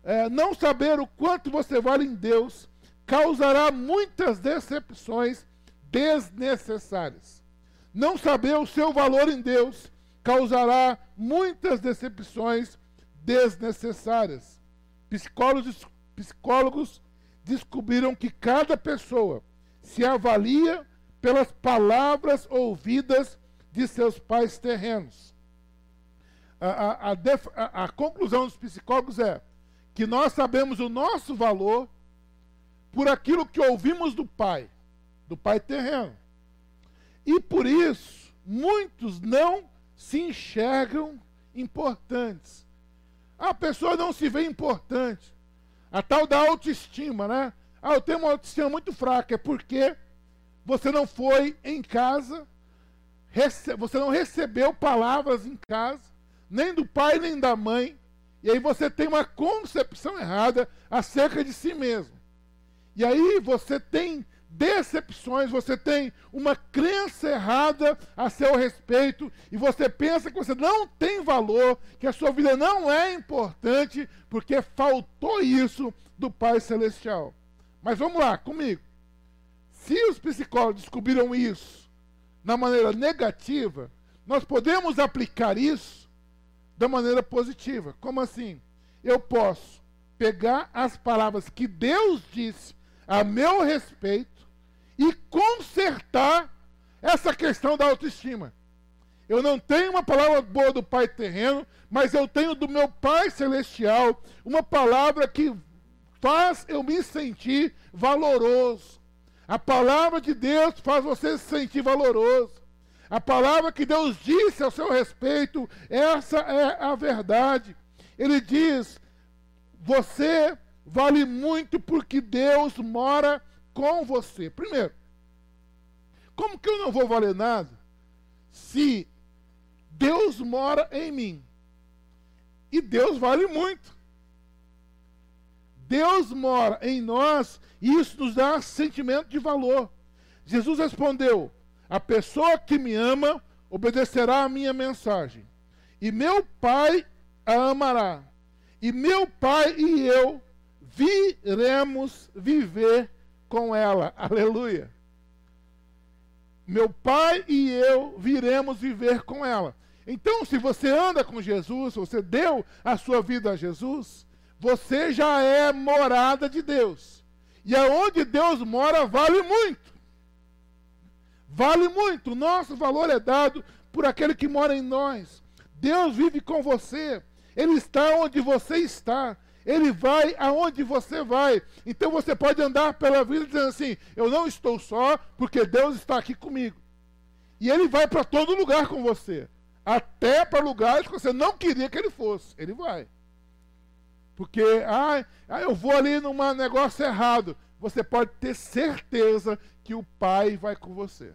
É, não saber o quanto você vale em Deus causará muitas decepções desnecessárias. Não saber o seu valor em Deus causará muitas decepções desnecessárias. Psicólogos, psicólogos descobriram que cada pessoa se avalia pelas palavras ouvidas de seus pais terrenos a, a, def, a, a conclusão dos psicólogos é que nós sabemos o nosso valor por aquilo que ouvimos do Pai, do Pai terreno. E por isso, muitos não se enxergam importantes. A pessoa não se vê importante. A tal da autoestima, né? Ah, eu tenho uma autoestima muito fraca. É porque você não foi em casa, você não recebeu palavras em casa, nem do pai nem da mãe, e aí você tem uma concepção errada acerca de si mesmo. E aí você tem decepções, você tem uma crença errada a seu respeito, e você pensa que você não tem valor, que a sua vida não é importante, porque faltou isso do Pai Celestial. Mas vamos lá, comigo. Se os psicólogos descobriram isso na maneira negativa, nós podemos aplicar isso da maneira positiva. Como assim? Eu posso pegar as palavras que Deus disse a meu respeito e consertar essa questão da autoestima. Eu não tenho uma palavra boa do Pai terreno, mas eu tenho do meu Pai celestial uma palavra que faz eu me sentir valoroso. A palavra de Deus faz você se sentir valoroso. A palavra que Deus disse ao seu respeito, essa é a verdade. Ele diz: Você vale muito porque Deus mora com você. Primeiro, como que eu não vou valer nada se Deus mora em mim? E Deus vale muito. Deus mora em nós e isso nos dá sentimento de valor. Jesus respondeu: A pessoa que me ama obedecerá à minha mensagem, e meu Pai a amará, e meu Pai e eu viremos viver com ela. Aleluia. Meu Pai e eu viremos viver com ela. Então, se você anda com Jesus, você deu a sua vida a Jesus, você já é morada de Deus. E aonde Deus mora vale muito. Vale muito. O nosso valor é dado por aquele que mora em nós. Deus vive com você. Ele está onde você está. Ele vai aonde você vai. Então você pode andar pela vida dizendo assim: Eu não estou só, porque Deus está aqui comigo. E Ele vai para todo lugar com você. Até para lugares que você não queria que Ele fosse. Ele vai. Porque, ah, ah eu vou ali num negócio errado. Você pode ter certeza que o Pai vai com você.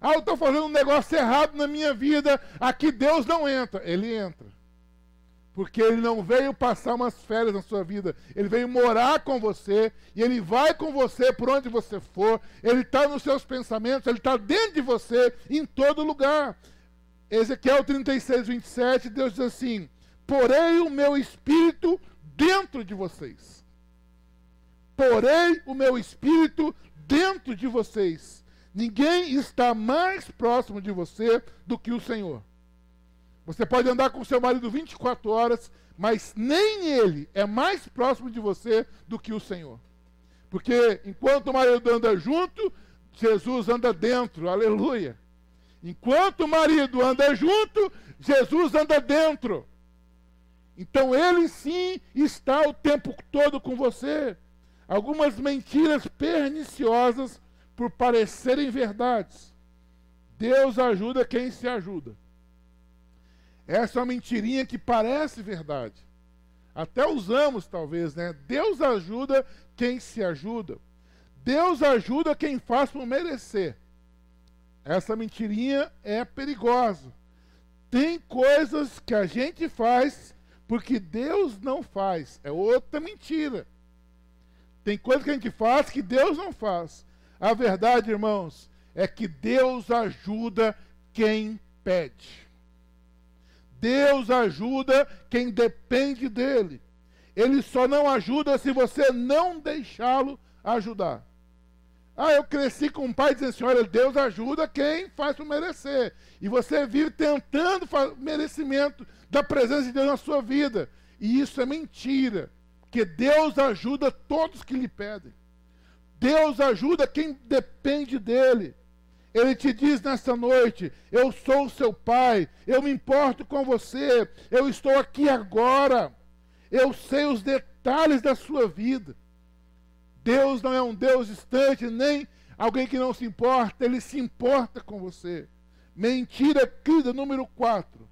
Ah, eu estou fazendo um negócio errado na minha vida. Aqui Deus não entra. Ele entra. Porque ele não veio passar umas férias na sua vida. Ele veio morar com você. E ele vai com você por onde você for. Ele está nos seus pensamentos. Ele está dentro de você, em todo lugar. Ezequiel 36, 27, Deus diz assim: Porei o meu espírito dentro de vocês. Porei o meu espírito dentro de vocês. Ninguém está mais próximo de você do que o Senhor. Você pode andar com seu marido 24 horas, mas nem ele é mais próximo de você do que o Senhor. Porque enquanto o marido anda junto, Jesus anda dentro, aleluia. Enquanto o marido anda junto, Jesus anda dentro. Então ele sim está o tempo todo com você. Algumas mentiras perniciosas por parecerem verdades. Deus ajuda quem se ajuda. Essa é uma mentirinha que parece verdade. Até usamos, talvez, né? Deus ajuda quem se ajuda. Deus ajuda quem faz por merecer. Essa mentirinha é perigosa. Tem coisas que a gente faz porque Deus não faz. É outra mentira. Tem coisas que a gente faz que Deus não faz. A verdade, irmãos, é que Deus ajuda quem pede. Deus ajuda quem depende dele. Ele só não ajuda se você não deixá-lo ajudar. Ah, eu cresci com um pai dizendo assim: olha, Deus ajuda quem faz por merecer. E você vive tentando merecimento da presença de Deus na sua vida. E isso é mentira. Porque Deus ajuda todos que lhe pedem. Deus ajuda quem depende dele. Ele te diz nesta noite: Eu sou o seu pai, eu me importo com você, eu estou aqui agora, eu sei os detalhes da sua vida. Deus não é um Deus distante, nem alguém que não se importa, ele se importa com você. Mentira querida número 4.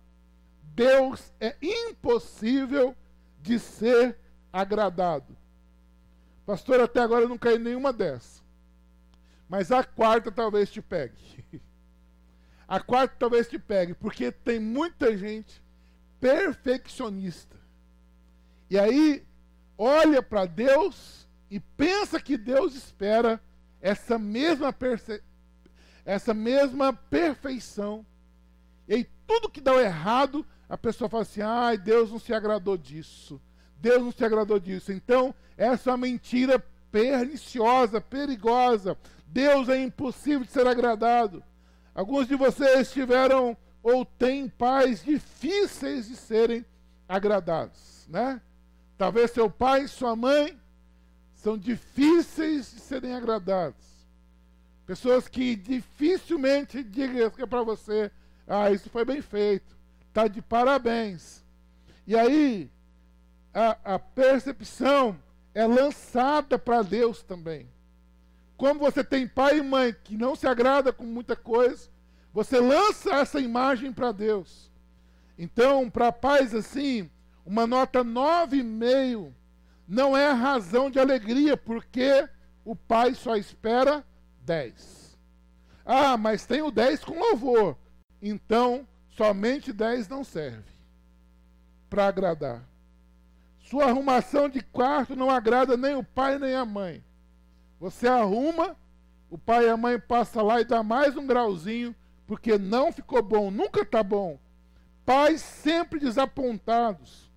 Deus é impossível de ser agradado. Pastor, até agora eu não caí nenhuma dessas. Mas a quarta talvez te pegue. A quarta talvez te pegue, porque tem muita gente perfeccionista. E aí olha para Deus e pensa que Deus espera essa mesma essa mesma perfeição. E aí, tudo que dá errado, a pessoa fala assim: "Ai, Deus não se agradou disso. Deus não se agradou disso". Então, essa é uma mentira perniciosa, perigosa. Deus é impossível de ser agradado. Alguns de vocês tiveram ou têm pais difíceis de serem agradados, né? Talvez seu pai e sua mãe são difíceis de serem agradados. Pessoas que dificilmente digam para você: "Ah, isso foi bem feito. Tá de parabéns". E aí a, a percepção é lançada para Deus também. Como você tem pai e mãe que não se agrada com muita coisa, você lança essa imagem para Deus. Então, para pais assim, uma nota 9,5 não é razão de alegria, porque o pai só espera 10. Ah, mas tem o 10 com louvor. Então, somente 10 não serve para agradar. Sua arrumação de quarto não agrada nem o pai nem a mãe. Você arruma, o pai e a mãe passam lá e dá mais um grauzinho, porque não ficou bom, nunca está bom. Pais sempre desapontados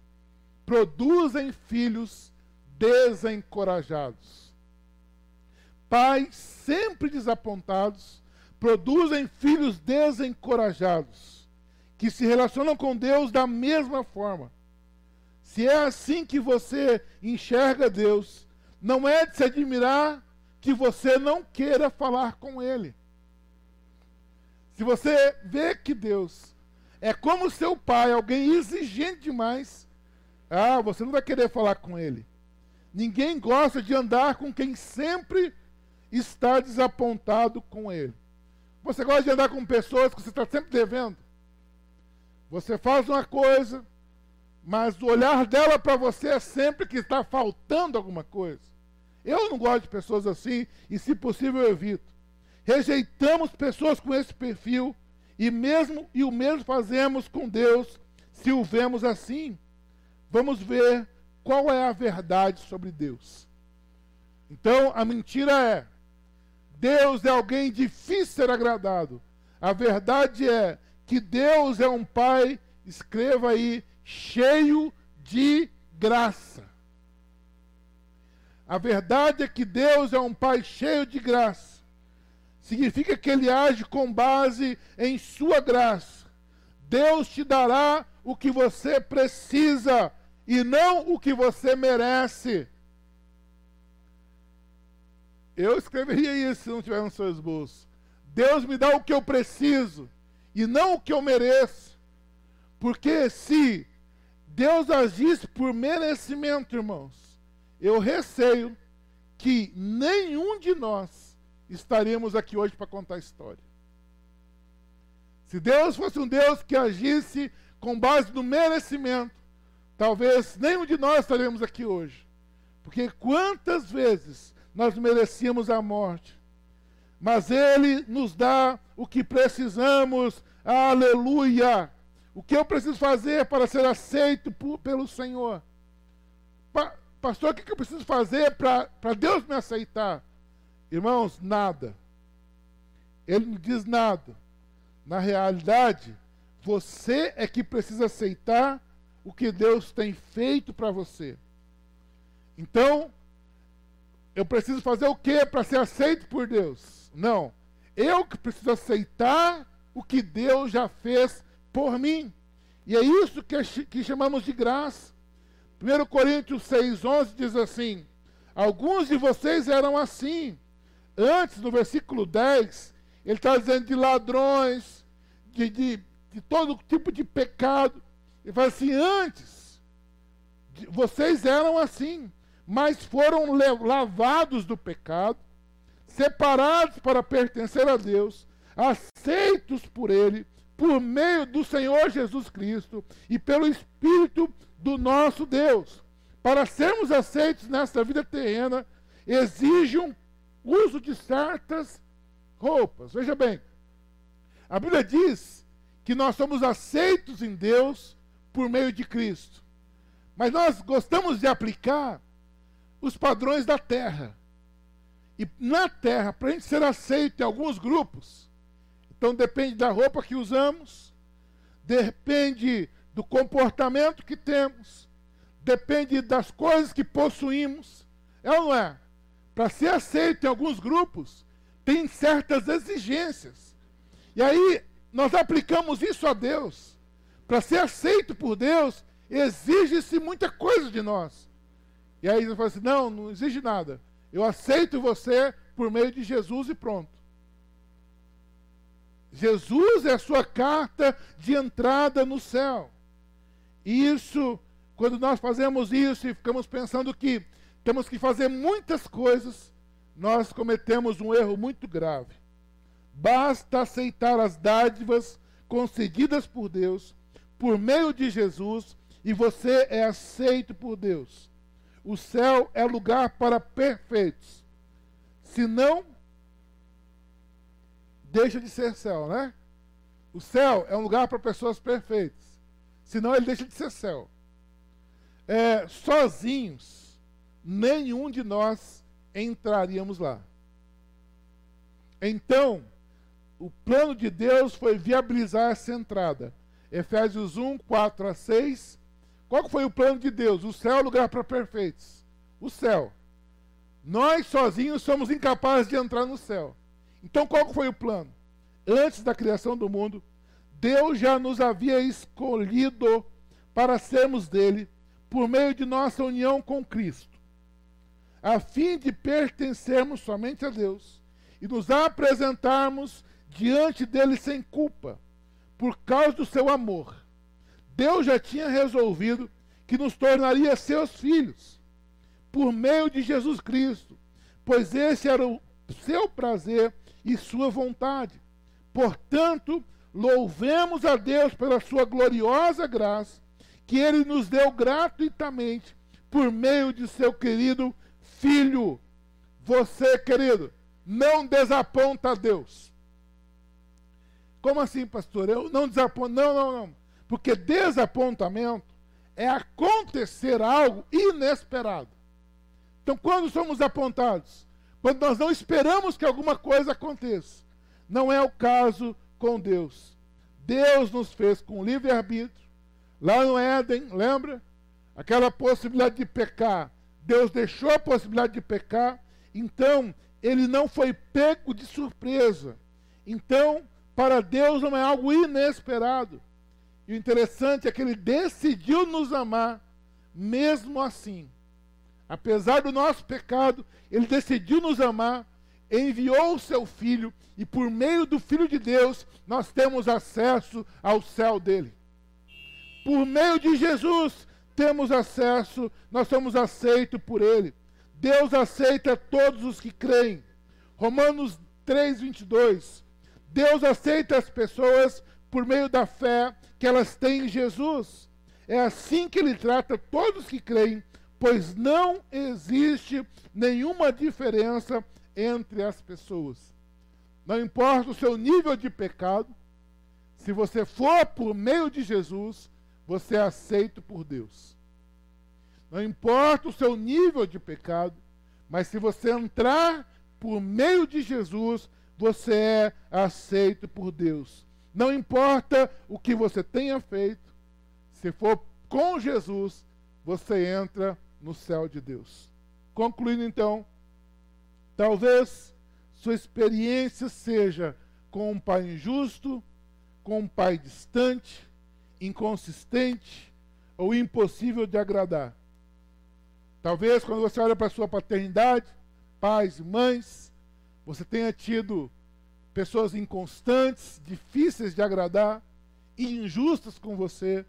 produzem filhos desencorajados. Pais sempre desapontados produzem filhos desencorajados, que se relacionam com Deus da mesma forma. Se é assim que você enxerga Deus, não é de se admirar que você não queira falar com Ele. Se você vê que Deus é como seu pai, alguém exigente demais, ah, você não vai querer falar com Ele. Ninguém gosta de andar com quem sempre está desapontado com Ele. Você gosta de andar com pessoas que você está sempre devendo? Você faz uma coisa, mas o olhar dela para você é sempre que está faltando alguma coisa. Eu não gosto de pessoas assim e, se possível, eu evito. Rejeitamos pessoas com esse perfil e mesmo e o mesmo fazemos com Deus se o vemos assim. Vamos ver qual é a verdade sobre Deus. Então, a mentira é: Deus é alguém difícil ser agradado. A verdade é que Deus é um Pai, escreva aí, cheio de graça. A verdade é que Deus é um Pai cheio de graça. Significa que Ele age com base em Sua graça. Deus te dará o que você precisa e não o que você merece. Eu escreveria isso se não tiver nos seus bolsos. Deus me dá o que eu preciso e não o que eu mereço. Porque se Deus agisse por merecimento, irmãos, eu receio que nenhum de nós estaríamos aqui hoje para contar a história. Se Deus fosse um Deus que agisse com base no merecimento, talvez nenhum de nós estaríamos aqui hoje. Porque quantas vezes nós merecíamos a morte. Mas Ele nos dá o que precisamos, aleluia. O que eu preciso fazer para ser aceito por, pelo Senhor? Pa, pastor, o que eu preciso fazer para Deus me aceitar? Irmãos, nada. Ele não diz nada. Na realidade, você é que precisa aceitar o que Deus tem feito para você. Então, eu preciso fazer o que para ser aceito por Deus? Não. Eu que preciso aceitar o que Deus já fez por mim. E é isso que, que chamamos de graça. 1 Coríntios 6,11 diz assim: Alguns de vocês eram assim. Antes, no versículo 10, ele está dizendo de ladrões, de, de, de, todo tipo de pecado. Ele fala assim: antes, vocês eram assim mas foram lavados do pecado, separados para pertencer a Deus, aceitos por Ele, por meio do Senhor Jesus Cristo e pelo Espírito do nosso Deus. Para sermos aceitos nesta vida terrena, exige um uso de certas roupas. Veja bem, a Bíblia diz que nós somos aceitos em Deus por meio de Cristo. Mas nós gostamos de aplicar os padrões da terra. E na terra, para a gente ser aceito em alguns grupos, então depende da roupa que usamos, depende do comportamento que temos, depende das coisas que possuímos. É ou não é? Para ser aceito em alguns grupos, tem certas exigências. E aí, nós aplicamos isso a Deus. Para ser aceito por Deus, exige-se muita coisa de nós. E aí ele fala assim: não, não exige nada. Eu aceito você por meio de Jesus e pronto. Jesus é a sua carta de entrada no céu. Isso, quando nós fazemos isso e ficamos pensando que temos que fazer muitas coisas, nós cometemos um erro muito grave. Basta aceitar as dádivas concedidas por Deus por meio de Jesus e você é aceito por Deus. O céu é lugar para perfeitos. Se não, deixa de ser céu, né? O céu é um lugar para pessoas perfeitas. Senão ele deixa de ser céu. É, sozinhos, nenhum de nós entraríamos lá. Então, o plano de Deus foi viabilizar essa entrada. Efésios 1, 4 a 6. Qual foi o plano de Deus? O céu é o lugar para perfeitos. O céu. Nós sozinhos somos incapazes de entrar no céu. Então qual foi o plano? Antes da criação do mundo, Deus já nos havia escolhido para sermos dele por meio de nossa união com Cristo, a fim de pertencermos somente a Deus e nos apresentarmos diante dele sem culpa, por causa do seu amor. Deus já tinha resolvido que nos tornaria seus filhos por meio de Jesus Cristo, pois esse era o seu prazer e sua vontade. Portanto, louvemos a Deus pela sua gloriosa graça, que ele nos deu gratuitamente por meio de seu querido filho. Você, querido, não desaponta a Deus. Como assim, pastor? Eu não desaponto. Não, não, não. Porque desapontamento é acontecer algo inesperado. Então, quando somos apontados, quando nós não esperamos que alguma coisa aconteça, não é o caso com Deus. Deus nos fez com livre-arbítrio. Lá no Éden, lembra? Aquela possibilidade de pecar. Deus deixou a possibilidade de pecar. Então, ele não foi pego de surpresa. Então, para Deus não é algo inesperado. E o interessante é que ele decidiu nos amar, mesmo assim. Apesar do nosso pecado, ele decidiu nos amar, enviou o seu filho, e por meio do Filho de Deus, nós temos acesso ao céu dele. Por meio de Jesus, temos acesso, nós somos aceitos por ele. Deus aceita todos os que creem. Romanos 3, 22. Deus aceita as pessoas por meio da fé que elas têm em Jesus. É assim que ele trata todos que creem, pois não existe nenhuma diferença entre as pessoas. Não importa o seu nível de pecado, se você for por meio de Jesus, você é aceito por Deus. Não importa o seu nível de pecado, mas se você entrar por meio de Jesus, você é aceito por Deus. Não importa o que você tenha feito, se for com Jesus, você entra no céu de Deus. Concluindo então, talvez sua experiência seja com um pai injusto, com um pai distante, inconsistente ou impossível de agradar. Talvez quando você olha para sua paternidade, pais e mães, você tenha tido pessoas inconstantes, difíceis de agradar, injustas com você,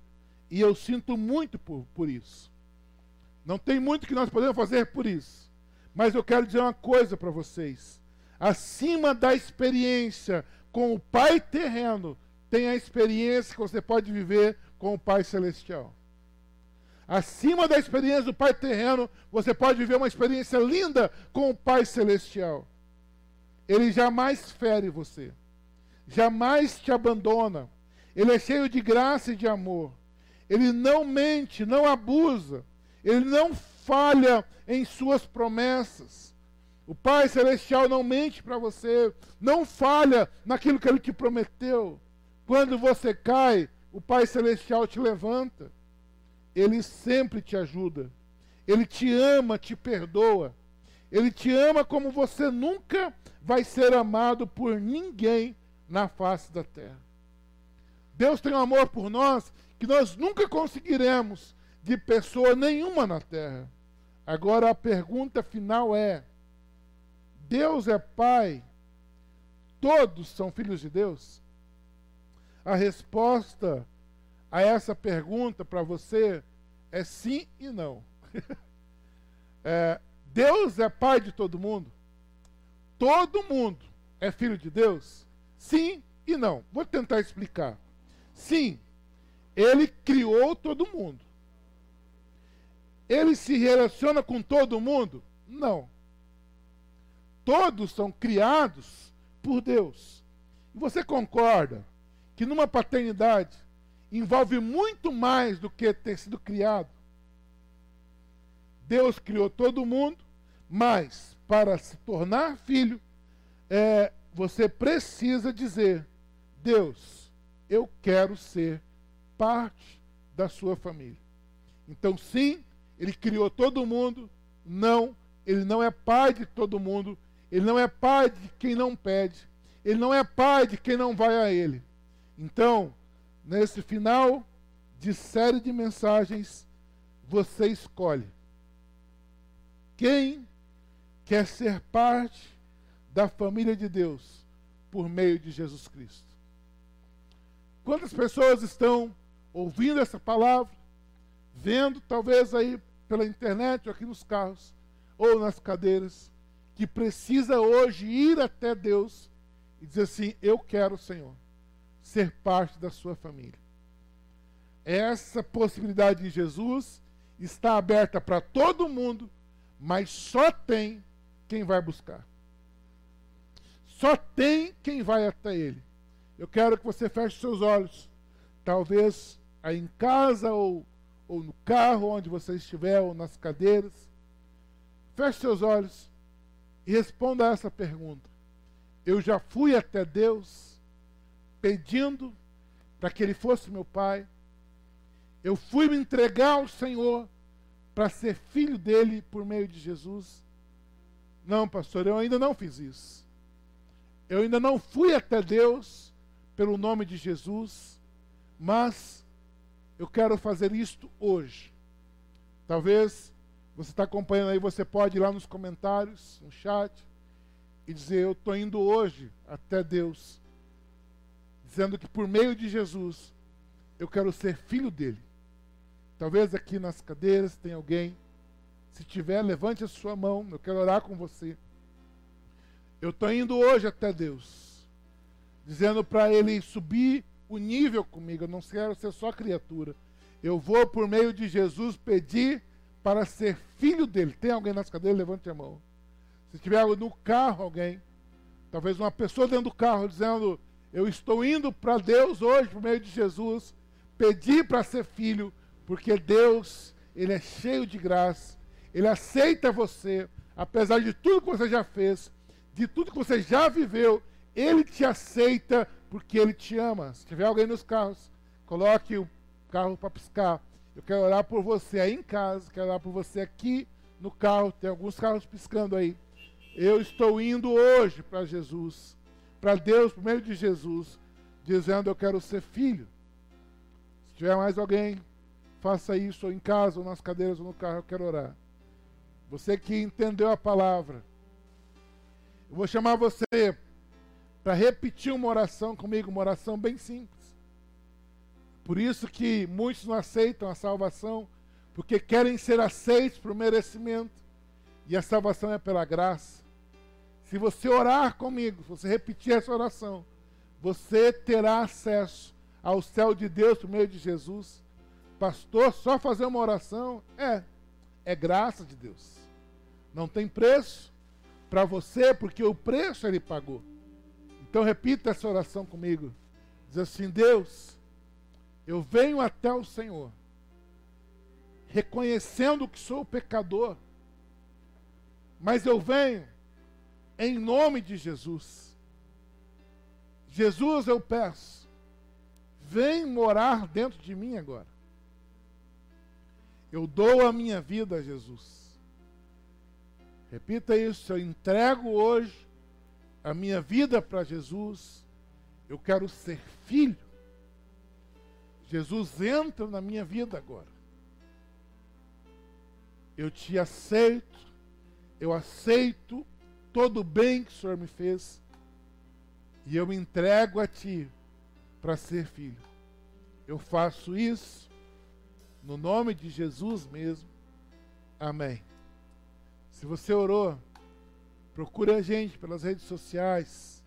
e eu sinto muito por, por isso. Não tem muito que nós podemos fazer por isso. Mas eu quero dizer uma coisa para vocês. Acima da experiência com o Pai terreno, tem a experiência que você pode viver com o Pai celestial. Acima da experiência do Pai terreno, você pode viver uma experiência linda com o Pai celestial. Ele jamais fere você, jamais te abandona. Ele é cheio de graça e de amor. Ele não mente, não abusa. Ele não falha em suas promessas. O Pai Celestial não mente para você, não falha naquilo que ele te prometeu. Quando você cai, o Pai Celestial te levanta. Ele sempre te ajuda. Ele te ama, te perdoa. Ele te ama como você nunca vai ser amado por ninguém na face da terra. Deus tem um amor por nós que nós nunca conseguiremos de pessoa nenhuma na terra. Agora a pergunta final é: Deus é Pai? Todos são filhos de Deus? A resposta a essa pergunta para você é sim e não. é, Deus é Pai de todo mundo? todo mundo é filho de Deus? Sim e não. Vou tentar explicar. Sim, ele criou todo mundo. Ele se relaciona com todo mundo? Não. Todos são criados por Deus. Você concorda que numa paternidade envolve muito mais do que ter sido criado? Deus criou todo mundo, mas para se tornar filho, é, você precisa dizer: Deus, eu quero ser parte da sua família. Então, sim, ele criou todo mundo. Não, ele não é pai de todo mundo. Ele não é pai de quem não pede. Ele não é pai de quem não vai a ele. Então, nesse final de série de mensagens, você escolhe quem quer ser parte da família de Deus por meio de Jesus Cristo. Quantas pessoas estão ouvindo essa palavra, vendo talvez aí pela internet ou aqui nos carros ou nas cadeiras, que precisa hoje ir até Deus e dizer assim: Eu quero, Senhor, ser parte da sua família. Essa possibilidade de Jesus está aberta para todo mundo, mas só tem quem vai buscar. Só tem quem vai até Ele. Eu quero que você feche seus olhos. Talvez aí em casa ou, ou no carro, onde você estiver, ou nas cadeiras. Feche seus olhos e responda a essa pergunta. Eu já fui até Deus pedindo para que Ele fosse meu Pai. Eu fui me entregar ao Senhor para ser filho dele por meio de Jesus. Não, pastor, eu ainda não fiz isso. Eu ainda não fui até Deus pelo nome de Jesus, mas eu quero fazer isto hoje. Talvez você está acompanhando aí, você pode ir lá nos comentários, no chat, e dizer: Eu estou indo hoje até Deus, dizendo que por meio de Jesus eu quero ser filho dele. Talvez aqui nas cadeiras tem alguém. Se tiver, levante a sua mão, eu quero orar com você. Eu estou indo hoje até Deus, dizendo para Ele subir o nível comigo. Eu não quero ser só criatura. Eu vou, por meio de Jesus, pedir para ser filho dele. Tem alguém nas cadeiras? Levante a mão. Se tiver no carro alguém, talvez uma pessoa dentro do carro dizendo: Eu estou indo para Deus hoje, por meio de Jesus, pedir para ser filho, porque Deus, Ele é cheio de graça, Ele aceita você, apesar de tudo que você já fez, de tudo que você já viveu, Ele te aceita porque Ele te ama. Se tiver alguém nos carros, coloque o carro para piscar. Eu quero orar por você aí em casa, quero orar por você aqui no carro. Tem alguns carros piscando aí. Eu estou indo hoje para Jesus, para Deus, por meio de Jesus, dizendo: Eu quero ser filho. Se tiver mais alguém, faça isso ou em casa, ou nas cadeiras, ou no carro, eu quero orar. Você que entendeu a palavra, eu vou chamar você para repetir uma oração comigo, uma oração bem simples. Por isso que muitos não aceitam a salvação, porque querem ser aceitos por merecimento. E a salvação é pela graça. Se você orar comigo, se você repetir essa oração, você terá acesso ao céu de Deus por meio de Jesus. Pastor, só fazer uma oração é é graça de Deus. Não tem preço para você, porque o preço ele pagou. Então repita essa oração comigo. Diz assim: Deus, eu venho até o Senhor, reconhecendo que sou pecador, mas eu venho em nome de Jesus. Jesus, eu peço, vem morar dentro de mim agora. Eu dou a minha vida a Jesus. Repita isso, eu entrego hoje a minha vida para Jesus. Eu quero ser filho. Jesus entra na minha vida agora. Eu te aceito, eu aceito todo o bem que o Senhor me fez, e eu me entrego a Ti para ser filho. Eu faço isso no nome de Jesus mesmo. Amém. Se você orou, procure a gente pelas redes sociais.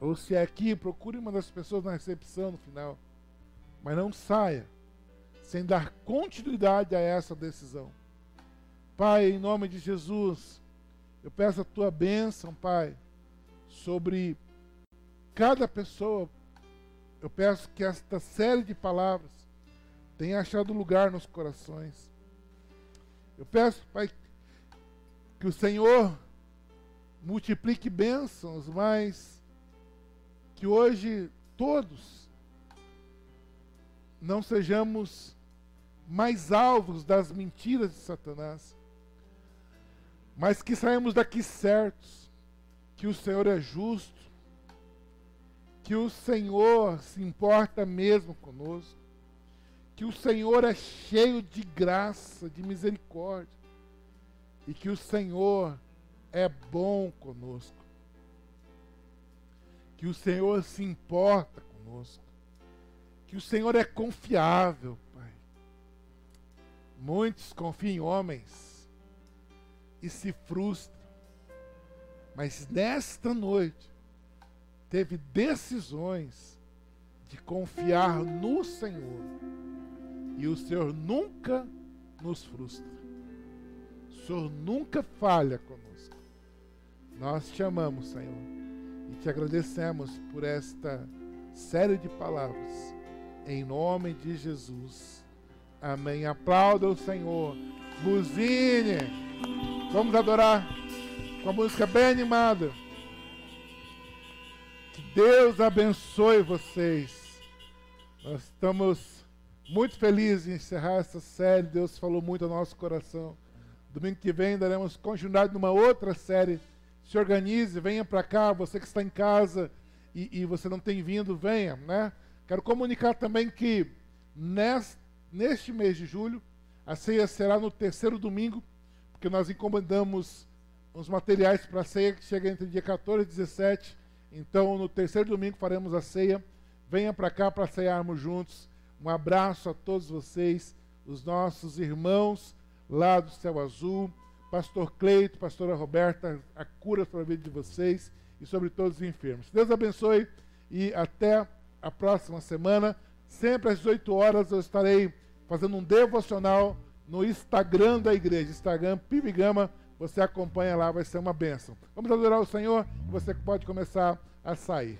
Ou se é aqui, procure uma das pessoas na recepção no final. Mas não saia sem dar continuidade a essa decisão. Pai, em nome de Jesus, eu peço a tua bênção, Pai, sobre cada pessoa. Eu peço que esta série de palavras tenha achado lugar nos corações. Eu peço, Pai, que o Senhor multiplique bênçãos, mas que hoje todos não sejamos mais alvos das mentiras de Satanás, mas que saímos daqui certos, que o Senhor é justo, que o Senhor se importa mesmo conosco, que o Senhor é cheio de graça, de misericórdia, e que o Senhor é bom conosco, que o Senhor se importa conosco, que o Senhor é confiável, Muitos confiam em homens e se frustram. Mas nesta noite, teve decisões de confiar no Senhor. E o Senhor nunca nos frustra. O Senhor nunca falha. Nós te amamos, Senhor, e te agradecemos por esta série de palavras. Em nome de Jesus. Amém. Aplauda o Senhor. Buzine. Vamos adorar com a música bem animada. Que Deus abençoe vocês. Nós estamos muito felizes em encerrar essa série. Deus falou muito ao nosso coração. Domingo que vem daremos continuidade numa outra série. Se organize, venha para cá. Você que está em casa e, e você não tem vindo, venha, né? Quero comunicar também que nesta neste mês de julho. A ceia será no terceiro domingo, porque nós encomendamos os materiais para a ceia que chega entre dia 14 e 17. Então, no terceiro domingo faremos a ceia. Venha para cá para cearmos juntos. Um abraço a todos vocês, os nossos irmãos lá do Céu Azul, Pastor Cleito, Pastora Roberta, a cura sobre a vida de vocês e sobre todos os enfermos. Deus abençoe e até a próxima semana. Sempre às 18 horas eu estarei fazendo um devocional no Instagram da igreja, Instagram Pibigama. Você acompanha lá, vai ser uma bênção. Vamos adorar o Senhor. Você pode começar a sair.